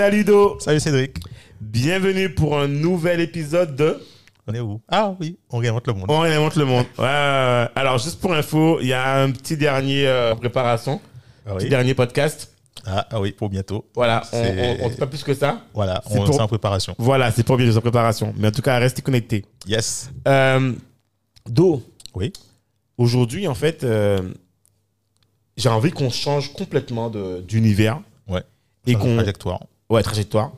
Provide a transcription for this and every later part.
Salut Do, Salut Cédric. bienvenue pour un nouvel épisode de On est où? Ah oui, on réinvente le monde. On réinvente le monde. Ouais, ouais, ouais. Alors juste pour info, il y a un petit dernier euh, préparation, Ah petit dernier podcast. Ah, ah oui, pour bientôt. Voilà, on, on dit pas plus que ça. Voilà, C'est on pour- est en préparation. Voilà, c'est pour bientôt en préparation. Mais en tout cas, restez connectés. Yes. Euh, Do, Oui. aujourd'hui en fait, euh, j'ai envie qu'on change complètement d'univers. Ouais. Et qu'on trajectoire. Ouais, trajectoire.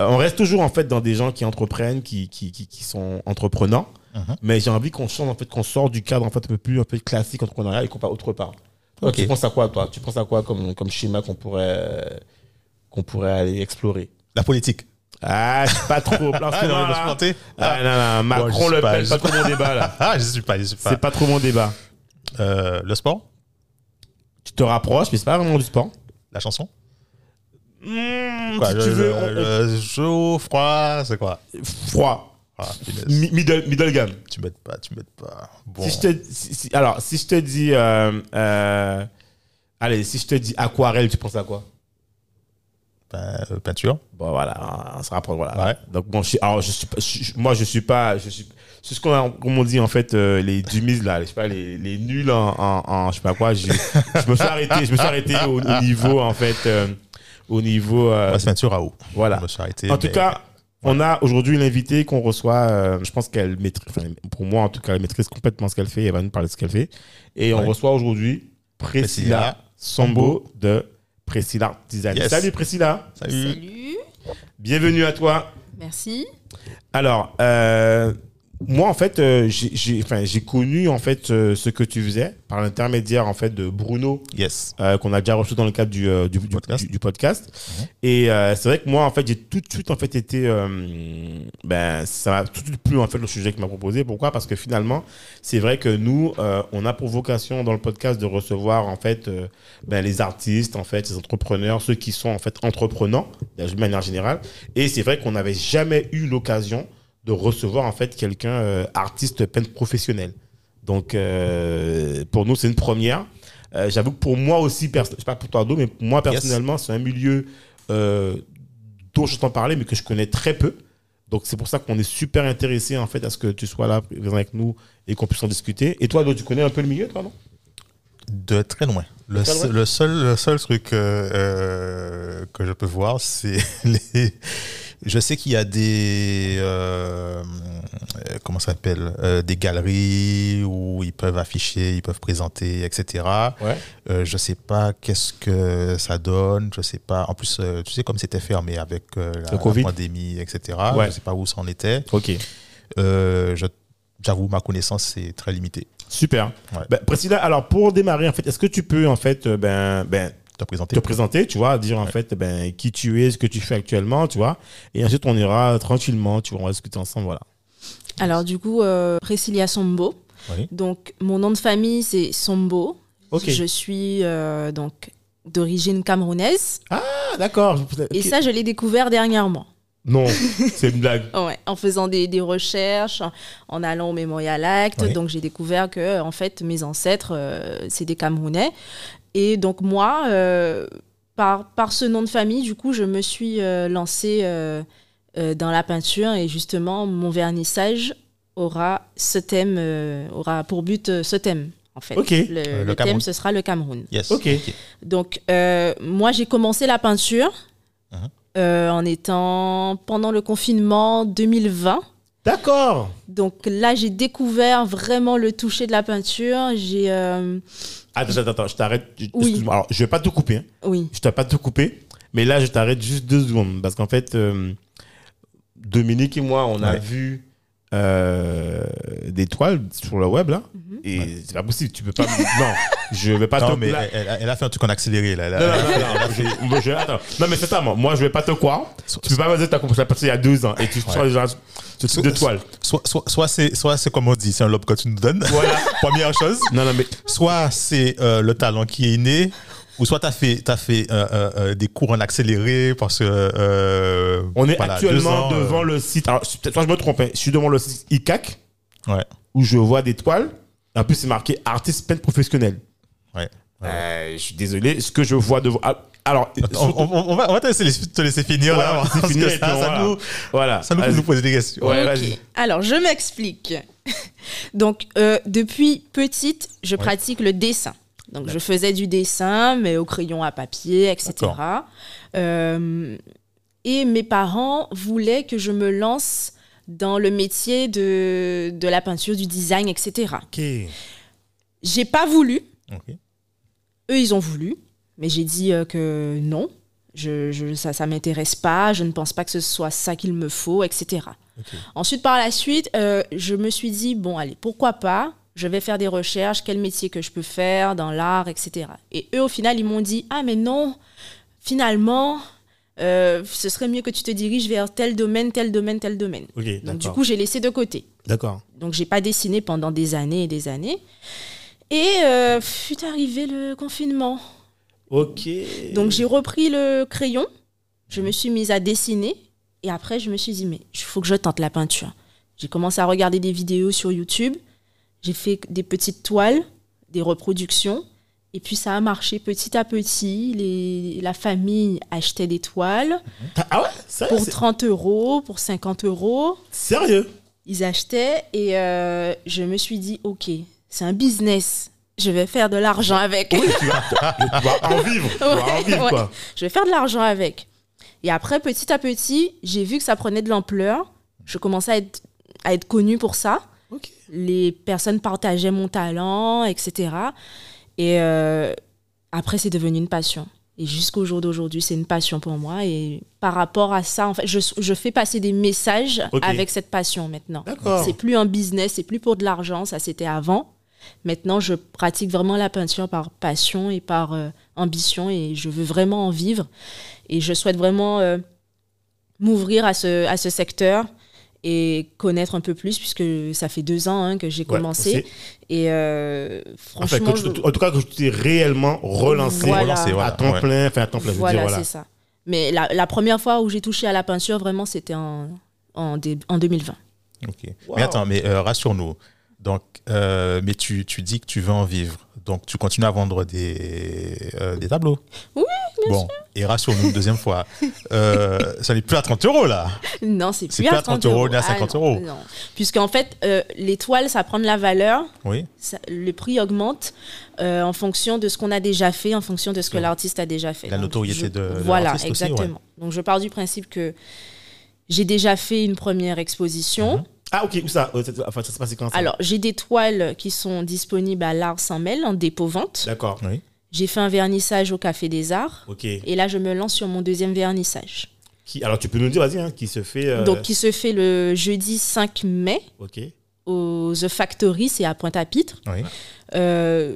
Euh, on reste toujours en fait dans des gens qui entreprennent, qui, qui, qui, qui sont entreprenants. Mhm. Mais j'ai envie qu'on change en fait, qu'on sort du cadre en fait un peu plus un peu classique entrepreneurial et qu'on part autre part. Tu penses à quoi toi? Tu penses à quoi comme, comme schéma qu'on pourrait qu'on pourrait aller explorer? La politique. Ah, je suis pas trop. Ah, moment, non, là. je planter. Ah, non, non, Macron, je sais Le pas, Pen, pas trop mon débat là. Ah, je suis pas, je suis pas. C'est pas trop mon débat. Euh, le sport? Tu te rapproches, mais c'est pas vraiment du sport. La chanson? Quoi, si le, tu veux, le- on- chaud, froid, c'est quoi? Froid, ah, middle, middle gamme. Tu m'aides pas, tu m'aides pas. Bon. Si je te, si- si- alors, si je te dis, euh, euh, allez, si je te dis aquarelle, tu penses à quoi? Ben, euh, peinture. Bon, voilà, on se rapproche, voilà. Ouais. Donc bon, je, suis- alors, je suis, pas- je- moi, je suis pas, je suis, c'est ce qu'on a, comme on dit en fait, euh, les dummies là, je sais pas, les, les nuls en, en, en- je sais pas quoi. je me suis arrêté, je me suis arrêté au, au niveau en fait, au niveau, euh, peinture à eau. voilà. En tout mais- cas, on a aujourd'hui une invitée qu'on reçoit. euh, je pense qu'elle maîtrise, enfin, pour moi en tout cas, elle maîtrise complètement ce qu'elle fait. Elle va nous parler de ce qu'elle fait. Et on reçoit aujourd'hui Priscilla Priscilla Sombo de Priscilla Design. Yes. Salut Priscilla, Salut. Salut, bienvenue à toi. merci. Alors, euh, moi en fait, euh, j'ai- enfin, connu en fait euh, ce que tu faisais par l'intermédiaire en fait de Bruno Yes. euh, qu'on a déjà reçu dans le cadre du, du, du- Podcast. du- du podcast. Mhm. Et c'est vrai que moi, en fait, j'ai tout de suite en fait été, ben, ça m'a tout de suite plu en fait le sujet qu'il m'a proposé. Pourquoi? Parce que finalement, c'est vrai que nous, on a pour vocation dans le podcast de recevoir en fait, ben, les artistes, en fait, les entrepreneurs, ceux qui sont en fait entreprenants de manière générale. Et c'est vrai qu'on n'avait jamais eu l'occasion de recevoir en fait quelqu'un euh, artiste peintre professionnel. Donc euh, pour nous, c'est une première. Euh, J'avoue que pour moi aussi, je sais pas pour toi, Do, mais pour moi personnellement, c'est un milieu dont je t'en parlais, mais que je connais très peu. Donc c'est pour ça qu'on est super intéressé en fait à ce que tu sois là présent avec nous et qu'on puisse en discuter. Et toi, Do, tu connais un peu le milieu, toi, non? De très loin. Le, Très loin seul- le seul, le seul truc que je peux voir, c'est les. Je sais qu'il y a des euh, comment ça s'appelle euh, des galeries où ils peuvent afficher, ils peuvent présenter, etc. Ouais. Euh, je sais pas qu'est-ce que ça donne. Je sais pas. En plus, euh, tu sais comme c'était fermé avec la, pandémie, etc. Ouais. Je sais pas où ça en était. Ok. J'avoue, ma connaissance c'est très limitée. Super. Ouais. Ben, Priscilla, alors pour démarrer, en fait, est-ce que tu peux en fait ben, ben, Te présenter. te présenter, tu vois, dire en fait ben, qui tu es, ce que tu fais actuellement, tu vois, et ensuite on ira tranquillement, tu vois, on va discuter ensemble, voilà. Alors du coup, euh, Priscilla Sombo. Oui. Donc mon nom de famille c'est Sombo. Ok. Je suis euh, donc d'origine camerounaise. Ah, d'accord. Et ça, je l'ai découvert dernièrement. Non, c'est une blague. Ouais, en faisant des, des recherches, en allant au Memorial Act. Oui. Donc j'ai découvert que en fait mes ancêtres euh, c'est des Camerounais. Et donc moi, euh, par, par ce nom de famille, du coup, je me suis euh, lancée euh, euh, dans la peinture et justement mon vernissage aura ce thème, euh, aura pour but euh, ce thème. En fait, Ok. le, Euh, le le thème ce sera le Cameroun. Yes. Ok. Donc, euh, moi, j'ai commencé la peinture euh, en étant pendant le confinement 2020. D'accord. Donc là, j'ai découvert vraiment le toucher de la peinture. J'ai, euh, Attends, attends, attends, je t'arrête. Oui. Excuse-moi. Alors, je vais pas te couper. hein. oui, Je ne vais pas te couper. Mais là, je t'arrête juste deux secondes. Parce qu'en fait, euh, Dominique et moi, on a vu euh, des toiles sur le web là. Mhm. Et c'est pas possible, tu peux pas. non, je vais pas Non, te. mais là- elle, a fait un truc en accéléré, là. A- non, non, non, non, je- moi, je- attends. Non, mais c'est ça, moi. Moi, je vais pas te croire. Tu peux pas me dire que t'as commencé à passer il y a deux ans et tu sors déjà ce type de toile. Soit, soit, soit c'est, soit c'est comme on dit, c'est un lobe que tu nous donnes. Voilà. Première chose. Non, non, mais. Soit c'est euh, le talent qui est né, ou soit tu as fait, t'as fait euh, euh, euh, des cours en accéléré parce que. euh, On est voilà, actuellement ans, euh, devant le site. Alors, pas je me trompe, hein. je suis devant le site ICAC Ouais, où je vois des toiles. En plus, c'est marqué artiste peintre professionnel. ouais. Euh, je suis désolé, ce que je vois devant. ah, Alors, On, on- on va, on va te, laisser, te laisser finir Voilà, là, c'est parce fini, que et ça, ça nous, voilà. ça nous nous poser des questions. Ouais. Alors, je m'explique. Donc, euh, depuis petite, je pratique le dessin. Donc, je faisais du dessin, mais au crayon à papier, etc. Euh, et mes parents voulaient que je me lance dans le métier de, de la peinture, du design, etc. Ok. J'ai pas voulu. Ok. Eux, ils ont voulu. Mais j'ai dit euh, que non. Je, je- ça ça m'intéresse pas. Je ne pense pas que ce soit ça qu'il me faut, etc. Ensuite, par la suite, euh, je me suis dit, bon, allez, pourquoi pas Je vais faire des recherches, quel métier que je peux faire dans l'art, etc. Et eux, au final, ils m'ont dit, ah, mais non, finalement, euh, ce serait mieux que tu te diriges vers tel domaine, tel domaine, tel domaine. Donc, du coup, j'ai laissé de côté. D'accord. Donc, j'ai pas dessiné pendant des années et des années. Et euh, fut arrivé le confinement. Ok. Donc j'ai repris le crayon, je me suis mise à dessiner et après je me suis dit mais il faut que je tente la peinture. J'ai commencé à regarder des vidéos sur YouTube, j'ai fait des petites toiles, des reproductions et puis ça a marché petit à petit. Les, la famille achetait des toiles Ah ouais Sérieux pour c'est- 30 euros, pour 50 euros. Sérieux? Ils achetaient et euh, je me suis dit ok c'est un business, je vais faire de l'argent avec. Oui, tu vas, tu vas en vivre. Tu vas en vivre, ouais. quoi. je vais faire de l'argent avec. Et après, petit à petit, j'ai vu que ça prenait de l'ampleur. Je commençais à être, à être connue pour ça. Ok. Les personnes partageaient mon talent, etc. Et euh, après, c'est devenu une passion. Et jusqu'au jour d'aujourd'hui, c'est une passion pour moi. Et par rapport à ça, en fait, je, je fais passer des messages avec cette passion maintenant. D'accord. C'est plus un business, c'est plus pour de l'argent, ça c'était avant. Maintenant, je pratique vraiment la peinture par passion et par euh, ambition et je veux vraiment en vivre. Et je souhaite vraiment euh, m'ouvrir à ce, à ce secteur et connaître un peu plus puisque ça fait deux ans hein, que j'ai Ouais, commencé. Et euh, franchement, que tu- je- en tout cas, que tu t'es réellement relancé Voilà. Relancé, voilà. à temps Ouais. plein, enfin à temps plein, je veux voilà, dire, voilà. c'est ça. Mais la, la première fois où j'ai touché à la peinture, vraiment, c'était en, en, en 2020. Ok. Wow. Mais attends, mais euh, rassure-nous. Donc, euh, mais tu, tu dis que tu veux en vivre. Donc, tu continues à vendre des, euh, des tableaux. Oui, bon. Et rassure-nous une deuxième fois. Euh, ça n'est plus à 30 euros, là. Non, c'est plus plus à à 30 30 euros, euros. ni à 50 Ah, non, euros. Non. Puisqu'en fait, euh, l'étoile, ça prend de la valeur. Oui. ça- le prix augmente en fonction de ce qu'on a déjà fait, en fonction de ce que l'artiste a déjà fait. La Donc, notoriété je- de- Voilà, aussi, exactement. Donc je pars du principe que j'ai déjà fait une première exposition. Mhm. Ah, ok, où ça Euh, Enfin, ça se passe quand ça Alors j'ai des toiles qui sont disponibles à l'Art Saint-Mel en dépôt-vente. D'accord. Oui. J'ai fait un vernissage au Café des Arts. Ok. Et là, je me lance sur mon deuxième vernissage. Qui, alors, tu peux nous dire, vas-y, hein, qui se fait. euh, Donc, qui se fait le jeudi 5 mai Ok. au The Factory, c'est à Pointe-à-Pitre. Oui. Euh,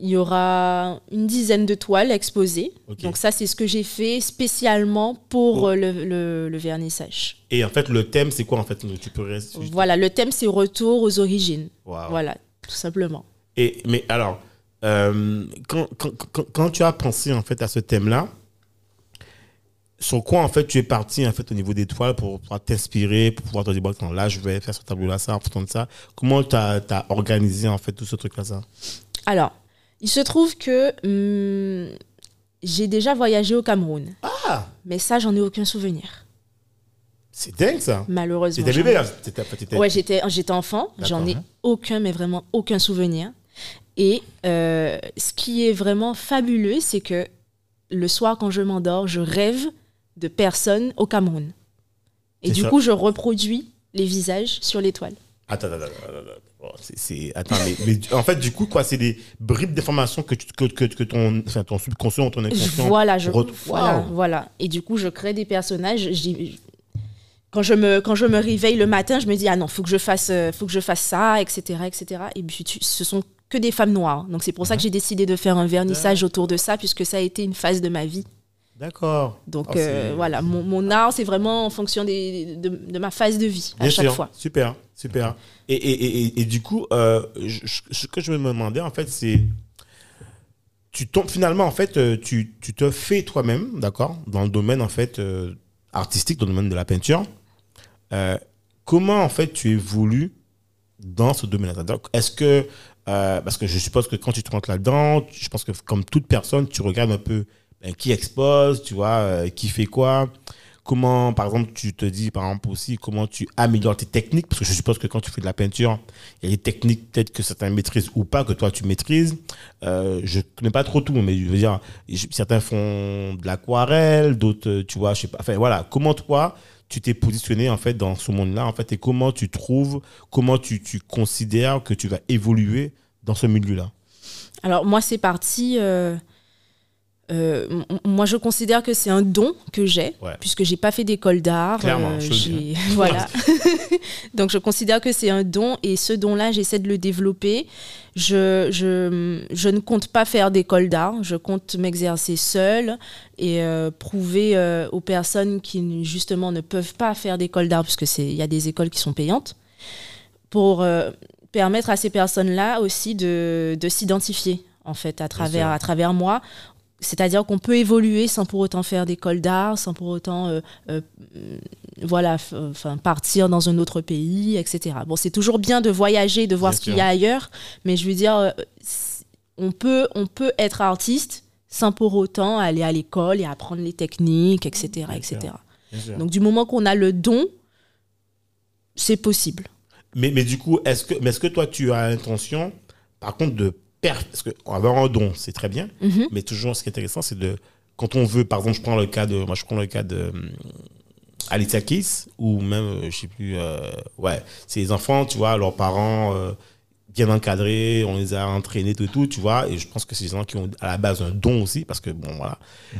il y aura une dizaine de toiles exposées. Donc ça, c'est ce que j'ai fait spécialement pour Oh. euh, le, le- le vernissage. Et en fait, le thème, c'est quoi en fait Tu peux rester. Voilà, le thème, c'est retour aux origines. Voilà, tout simplement. Et, mais alors, euh, quand, quand, quand, quand tu as pensé en fait à ce thème-là, sur quoi en fait tu es parti en fait au niveau des toiles pour pouvoir t'inspirer, pour pouvoir te dire, bon, là je vais faire ce tableau-là, ça, en fonction de ça. Comment tu as, organisé en fait tout ce truc-là, ça? Alors, il se trouve que hum, j'ai déjà voyagé au Cameroun. Ah Mais ça, j'en ai aucun souvenir. C'est dingue ça Malheureusement. Ai- bébé là T'étais- t'étais- Ouais, j'étais, j'étais enfant, j'en ai D'accord. aucun, mais vraiment aucun souvenir. Et euh, ce qui est vraiment fabuleux, c'est que le soir, quand je m'endors, je rêve de personnes au Cameroun. Et C'est du ça. coup, je reproduis les visages sur l'étoile. Attends, attends, attends. C'est- c'est- Attends, mais, mais en fait, du coup, quoi, c'est des bribes d'informations que, tu- que, que, que ton, enfin, ton subconscient ou ton inconscient. Voilà, je, voilà, Waouh. voilà. Et du coup, je crée des personnages. quand je me quand je me réveille le matin, je me dis ah non, faut que je fasse euh, faut que je fasse ça, etc., etc. Et puis tu- ce sont que des femmes noires. Donc c'est pour ça que j'ai décidé de faire un vernissage autour de ça, puisque ça a été une phase de ma vie. D'accord. Donc Oh, c'est- euh, voilà, mon, mon art, c'est vraiment en fonction des, de, de ma phase de vie à Bien chaque sûr. fois. Super, super. Et, et, et, du coup, euh, je- ce que je me demandais, en fait, c'est. Tu tombes finalement, en fait, euh, tu, tu te fais toi-même, d'accord, dans le domaine, en fait, euh, artistique, dans le domaine de la peinture. Comment, en fait, tu évolues dans ce domaine-là? Est-ce que. parce que je suppose que quand tu te rentres là-dedans, je pense que comme toute personne, tu regardes un peu ben, qui expose, tu vois, euh, qui fait quoi. Comment, par exemple, tu te dis, par exemple, aussi, comment tu améliores tes techniques Parce que je suppose que quand tu fais de la peinture, il y a des techniques, peut-être que certains maîtrisent ou pas, que toi, tu maîtrises. Euh, je connais pas trop tout, mais je veux dire, certains font de l'aquarelle, d'autres, tu vois, je sais pas. Enfin, voilà. Comment toi, tu t'es positionné, en fait, dans ce monde-là, en fait, et comment tu trouves, comment tu, tu considères que tu vas évoluer dans ce milieu-là? Alors moi, c'est parti. euh, euh, moi, je considère que c'est un don que j'ai, Ouais. puisque j'ai pas fait d'école d'art. J'ai- voilà. Donc, je considère que c'est un don, et ce don-là, j'essaie de le développer. Je, je, je ne compte pas faire d'école d'art. Je compte m'exercer seule et euh, prouver euh, aux personnes qui justement ne peuvent pas faire d'école d'art, puisque c'est il y a des écoles qui sont payantes, pour euh, permettre à ces personnes-là aussi de, de s'identifier en fait à travers, à travers moi. C'est-à-dire qu'on peut évoluer sans pour autant faire d'école d'art, sans pour autant euh, euh, voilà, f- enfin, partir dans un autre pays, etc. Bon, c'est toujours bien de voyager, de voir Bien ce qu'il y a ailleurs, mais je veux dire, euh, on peut, on peut être artiste sans pour autant aller à l'école et apprendre les techniques, etc. Bien etc. Bien. Donc du moment qu'on a le don, c'est possible. Mais, mais du coup, est-ce que, mais est-ce que toi, tu as l'intention, par contre, de Parce qu'avoir un don, c'est très bien, Mhm. mais toujours, ce qui est intéressant, c'est de. Quand on veut, par exemple, je prends le cas de. Moi, je prends le cas de. Alicia Keys, ou même, euh, je sais plus. euh, ouais, c'est les enfants, tu vois, leurs parents. euh, bien encadrés, on les a entraînés, tout, tout, tu vois, et je pense que c'est des gens qui ont à la base un don aussi, parce que bon, voilà.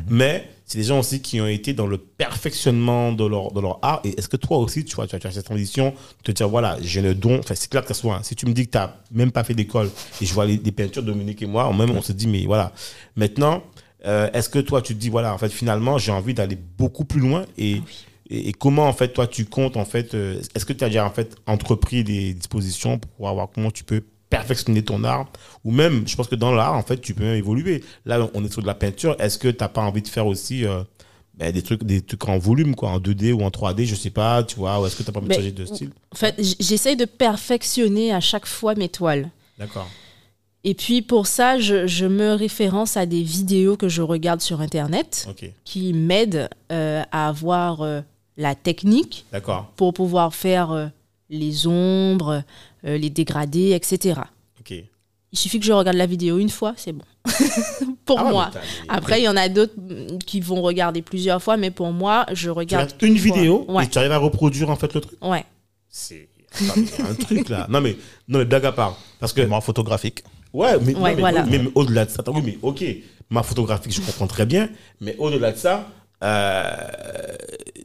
Mais c'est des gens aussi qui ont été dans le perfectionnement de leur, de leur art. Et est-ce que toi aussi, tu vois, tu as, tu as cette ambition de te dire, voilà, j'ai le don? Enfin, c'est clair que ça soit. Si tu me dis que tu n'as même pas fait d'école et je vois les, peintures de Dominique et moi, même on se dit, mais voilà. Maintenant, euh, est-ce que toi, tu te dis, voilà, en fait, finalement, j'ai envie d'aller beaucoup plus loin et. Et, et comment en fait toi tu comptes en fait euh, est-ce que tu as déjà en fait entrepris des dispositions pour voir comment tu peux perfectionner ton art ou même je pense que dans l'art en fait tu peux même évoluer. Là on est sur de la peinture. Est-ce que tu n'as pas envie de faire aussi euh, ben, des trucs des trucs en volume quoi en 2D ou en 3D je sais pas tu vois ou est-ce que tu n'as pas envie de Mais- changer de style? En fait, j'essaye de perfectionner à chaque fois mes toiles. d'accord. Et puis pour ça, je, je me référence à des vidéos que je regarde sur Internet qui m'aident euh, à avoir euh, la technique d'accord pour pouvoir faire euh, les ombres, euh, les dégradés, etc. ok Il suffit que je regarde la vidéo une fois, c'est bon. pour Ah moi. Après, il y en a d'autres mm, qui vont regarder plusieurs fois, mais pour moi, je tu regarde. regardes une fois. vidéo Ouais. et tu arrives à reproduire en fait le truc? Ouais. c'est un truc là non mais non mais blague à part parce que Mémoire photographique. Ouais, mais, non, Ouais, mais, voilà. mais- mais au-delà de ça, attends, oui, mais ok, ma photographie, je comprends très bien, mais au-delà de ça, euh, tu-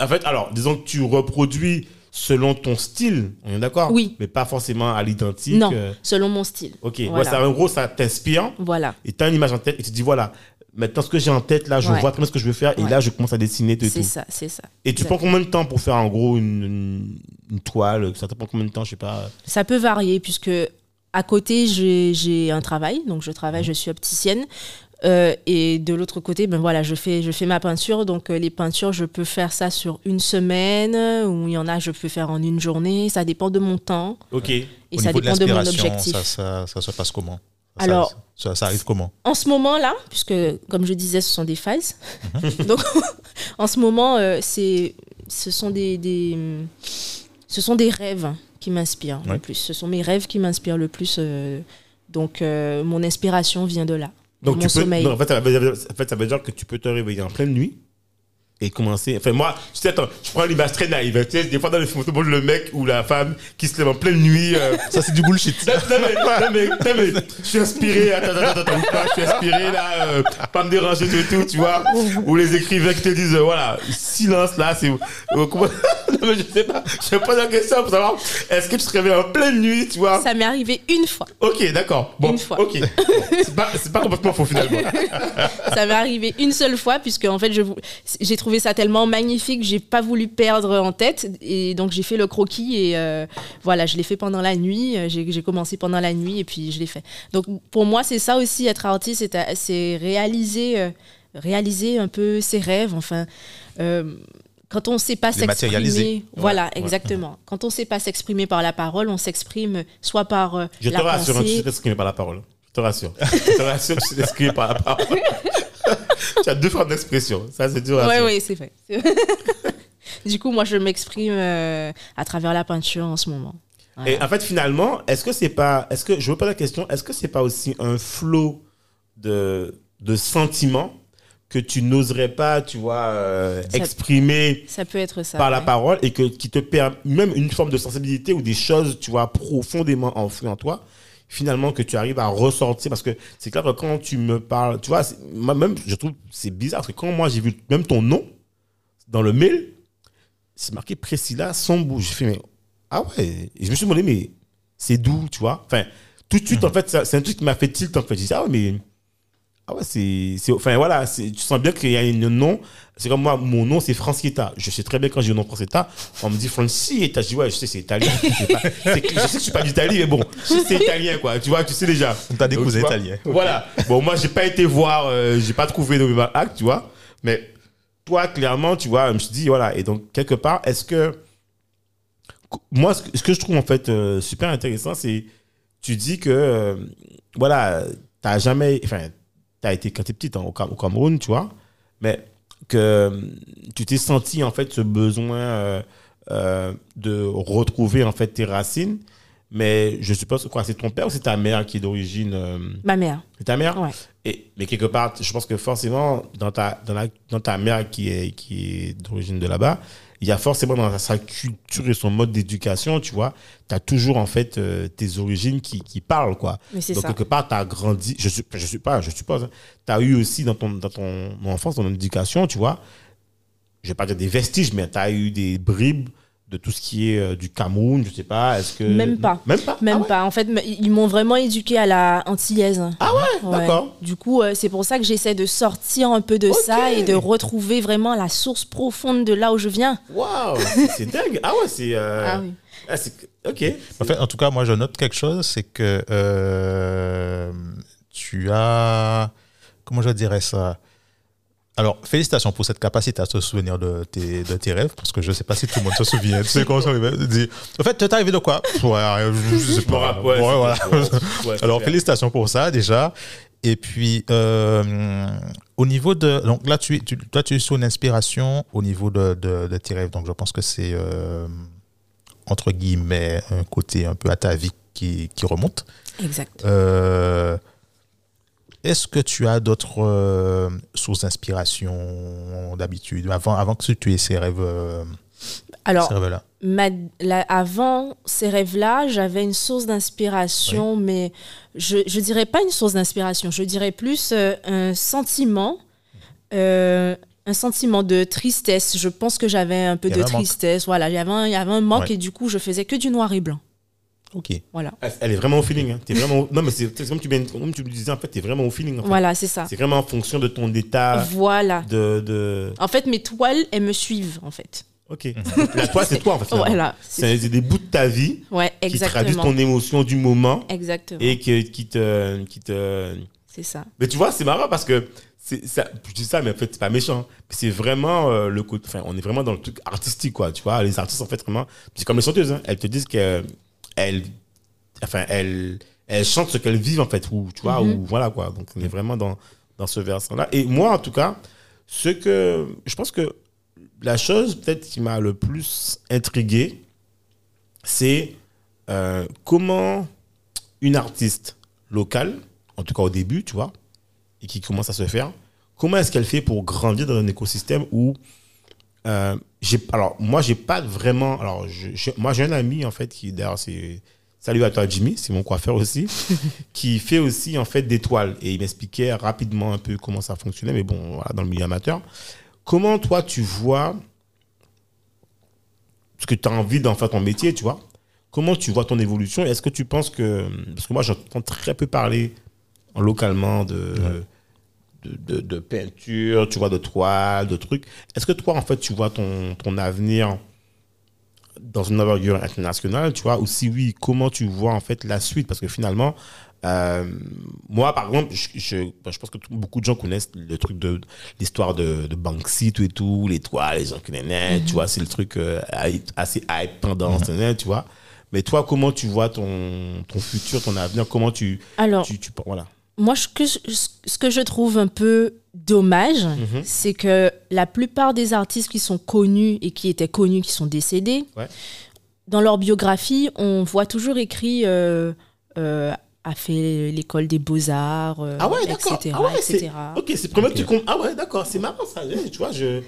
en fait, alors, disons que tu reproduis selon ton style, on est d'accord? Oui. Mais pas forcément à l'identique. Non, euh, selon mon style. ok, ouais, Voilà. ça, en gros, ça t'inspire, Voilà. et tu as une image en tête, et tu te dis, voilà, maintenant, ce que j'ai en tête, là, je Ouais. vois très bien ce que je veux faire, et là, je commence à dessiner tout C'est ça, c'est ça. Et tu prends combien de temps pour faire, en gros, une, une, une toile? Ça te prend combien de temps, je sais pas Ça peut varier puisque à côté j'ai j'ai un travail, donc je travaille, je suis opticienne. Euh, et de l'autre côté, ben voilà, je fais, je fais ma peinture. Donc euh, les peintures, je peux faire ça sur une semaine, ou il y en a, je peux faire en une journée. Ça dépend de mon temps Ok. et Au ça dépend de, mon objectif. Ça, ça, ça se passe comment? Ça- Alors- ça, ça arrive comment? En ce moment-là, puisque comme je disais, ce sont des phases. Donc en ce moment, euh, c'est, ce sont des, des, ce sont des rêves qui m'inspirent Ouais. le plus. Ce sont mes rêves qui m'inspirent le plus. euh, donc euh, mon inspiration vient de là. Donc mon tu peux, sommeil. non, en, fait, ça veut dire, en fait, ça veut dire que tu peux te réveiller en pleine nuit et commencer. Enfin, moi, tu sais, attends, je prends l'image très naïve. Tu sais, des fois dans les photos, bon, le mec ou la femme qui se lève en pleine nuit. euh, Ça, c'est du bullshit. non, mais, non, mais, non, mais, je suis inspiré, attends, attends, attends, attends, je suis inspiré là, euh, pas me déranger du tout, tu vois. Ou les écrivains qui te disent, euh, voilà, silence là, c'est. euh, comment... non, mais je sais pas, je pose la question pour savoir, est-ce que tu te réveilles en pleine nuit, tu vois? Ça m'est arrivé une fois. Ok, d'accord. Bon, Une fois. ok. C'est pas, c'est pas complètement faux finalement. Ça m'est arrivé une seule fois puisque en fait j'ai trouvé ça tellement magnifique, j'ai pas voulu perdre en tête et donc j'ai fait le croquis et euh, voilà, je l'ai fait pendant la nuit, euh, j'ai commencé pendant la nuit et puis je l'ai fait. Donc pour moi, c'est ça aussi être artiste, c'est c'est réaliser euh, réaliser un peu ses rêves enfin euh, quand on sait pas s'exprimer, voilà, exactement. Quand on sait pas s'exprimer par la parole, on s'exprime soit par euh, Je te rassure, hein, tu t'exprimer par la parole. Je te rassure. Je te rassure, tu sais t'exprimer par la parole. tu as deux formes d'expression. Ça, c'est dur à Oui, oui, c'est vrai. du coup, moi, je m'exprime euh, à travers la peinture en ce moment. Voilà. Et en fait, finalement, est-ce que c'est pas, est-ce que, je veux pas la question, est-ce que c'est pas aussi un flot de, de sentiments que tu n'oserais pas, tu vois, euh, Ça- exprimer Ça peut être ça. par la parole et que, qui te permet même une forme de sensibilité ou des choses, tu vois, profondément enfouies en toi, finalement, que tu arrives à ressortir. Parce que c'est clair que quand tu me parles, tu vois, moi même, je trouve, c'est bizarre parce que quand moi j'ai vu même ton nom dans le mail, c'est marqué Priscilla Sambou. J'ai fait, mais, ah ouais. Et je me suis demandé, mais c'est d'où, tu vois? Enfin, tout de suite, en fait, c'est un truc qui m'a fait tilt, en fait. J'ai dit, ah ouais, mais. Ah ouais, c'est. Enfin, voilà, tu sens bien qu'il y a un nom. C'est comme moi, mon nom, c'est Francietta. Je sais très bien quand j'ai le nom Francietta, on me dit Francietta. Je dis, ouais, je sais, c'est italien. C'est pas- je sais que je suis pas d'Italie, mais bon, je c'est italien, quoi. Tu vois, tu sais déjà. T'as des Donc, cousins italiens. Voilà. Bon, moi, j'ai pas été voir, euh, j'ai pas trouvé de acte, tu vois. Mais toi, clairement, tu vois, je me suis dit, voilà. Et donc, quelque part, est-ce que. Moi, ce que, ce que je trouve, en fait, euh, super intéressant, c'est. Tu dis que, euh, voilà, t'as jamais. Enfin, t'as été quand t'es petite hein, au, Cam- au Cameroun, tu vois. Mais que euh, tu t'es senti, en fait, ce besoin euh, euh, de retrouver, en fait, tes racines. Mais je suppose que quoi, c'est ton père ou c'est ta mère qui est d'origine. euh, Ma mère. c'est ta mère? Ouais. et, Mais quelque part, je pense que forcément, dans ta, dans la, dans ta mère qui est, qui est d'origine de là-bas, il y a forcément dans sa culture et son mode d'éducation, tu vois, tu as toujours en fait euh, tes origines qui, qui parlent, quoi. Mais c'est Donc ça. quelque part, tu as grandi, je suis, je suis pas, je suppose, tu as eu aussi dans ton, dans ton enfance, dans ton éducation, tu vois, je vais pas dire des vestiges, mais tu as eu des bribes de tout ce qui est euh, du Cameroun, je sais pas, est-ce que... Même pas. Même pas Même Ah ouais pas. En fait, ils m'ont vraiment éduquée à la antillaise. Ah ouais, Ouais. d'accord. Du coup, euh, c'est pour ça que j'essaie de sortir un peu de ça et de retrouver vraiment la source profonde de là où je viens. Waouh, c'est- dingue. Ah ouais, c'est... euh, Ah oui. ah, ok. En fait, en tout cas, moi, je note quelque chose, c'est que euh, tu as, comment je dirais ça? Alors, félicitations pour cette capacité à se souvenir de tes, de tes rêves, parce que je ne sais pas si tout le monde se souvient. tu sais comment ça arrive Dis, En fait, t'es arrivé de quoi? Ouais, je, sais pas. Ouais, voilà. Alors, clair. félicitations pour ça, déjà. Et puis, euh, au niveau de. Donc là, tu, tu- toi, tu es sur une inspiration au niveau de, de, de tes rêves. Donc, je pense que c'est, euh, entre guillemets, un côté un peu atavique qui, qui remonte. Exact. Euh, Est-ce que tu as d'autres euh, sources d'inspiration d'habitude avant, avant que tu aies ces rêves, euh, Alors, ces rêves-là? ma- la- avant ces rêves-là, j'avais une source d'inspiration, mais je ne dirais pas une source d'inspiration, je dirais plus euh, un sentiment, un sentiment de tristesse. Je pense que j'avais un peu de manque. tristesse. Voilà, il y avait un, il y avait un manque Ouais. et du coup, je faisais que du noir et blanc. Ok. Voilà, Elle- est vraiment au feeling. Hein. Vraiment. Non, mais c'est comme tu, comme tu le disais, en fait, t'es vraiment au feeling. en fait. voilà, c'est ça. C'est vraiment en fonction de ton état Voilà. de. de... En fait, mes toiles, elles me suivent, en fait. Ok. La toi, c'est toi, en fait. Voilà. C'est des bouts de ta vie Ouais, qui traduisent exactement. ton émotion du moment Exactement. et que- qui te. Qui te... C'est ça. Mais tu vois, c'est marrant parce que. c'est Ça, je dis ça, mais en fait, c'est pas méchant. C'est vraiment euh, le côté. Enfin, on est vraiment dans le truc artistique, quoi. Tu vois, les artistes, en fait, vraiment. C'est comme les chanteuses, hein. Elles te disent qu'elles. Enfin, elles, elles chantent ce qu'elles vivent, en fait. Ou, tu vois, Mhm. ou voilà, quoi. Donc, on est vraiment dans, dans ce versant-là. Et moi, en tout cas, ce que. Je pense que la chose, peut-être, qui m'a le plus intrigué, c'est euh, comment une artiste locale, en tout cas au début, tu vois, et qui commence à se faire, comment est-ce qu'elle fait pour grandir dans un écosystème où euh, alors, moi, j'ai pas vraiment. Alors, je- je- moi, j'ai un ami, en fait, qui, d'ailleurs, c'est. Salut à toi, Jimmy, c'est mon coiffeur aussi, qui fait aussi, en fait, des toiles. Et il m'expliquait rapidement un peu comment ça fonctionnait, mais bon, voilà, dans le milieu amateur. Comment, toi, tu vois. Parce que tu as envie d'en faire ton métier, tu vois? Comment tu vois ton évolution? Est-ce que tu penses que. Parce que moi, j'entends très peu parler localement de, de, de- de peinture, tu vois, de toile, de trucs. Est-ce que toi, en fait, tu vois ton, ton avenir dans une envergure internationale, tu vois, ou si oui, comment tu vois, en fait, la suite? Parce que finalement, euh, moi, par exemple, je, je, je pense que tout- beaucoup de gens connaissent le truc de l'histoire de, de Banksy, tout et tout, les toiles, les gens qui les tu vois, c'est le truc euh, hype- assez hype, tendance, tu vois. Mais toi, comment tu vois ton, ton futur, ton avenir? Comment tu, Alors, tu, tu- voilà. Moi, ce que, je- ce que je trouve un peu dommage, Mhm. c'est que la plupart des artistes qui sont connus et qui étaient connus, qui sont décédés, Ouais. dans leur biographie, on voit toujours écrit euh, euh, a fait l'école des beaux-arts, euh, Ah ouais, etc. Ah ouais, etc. Ok, c'est que tu comptes. Ah ouais, d'accord, c'est marrant ça. Tu vois, je.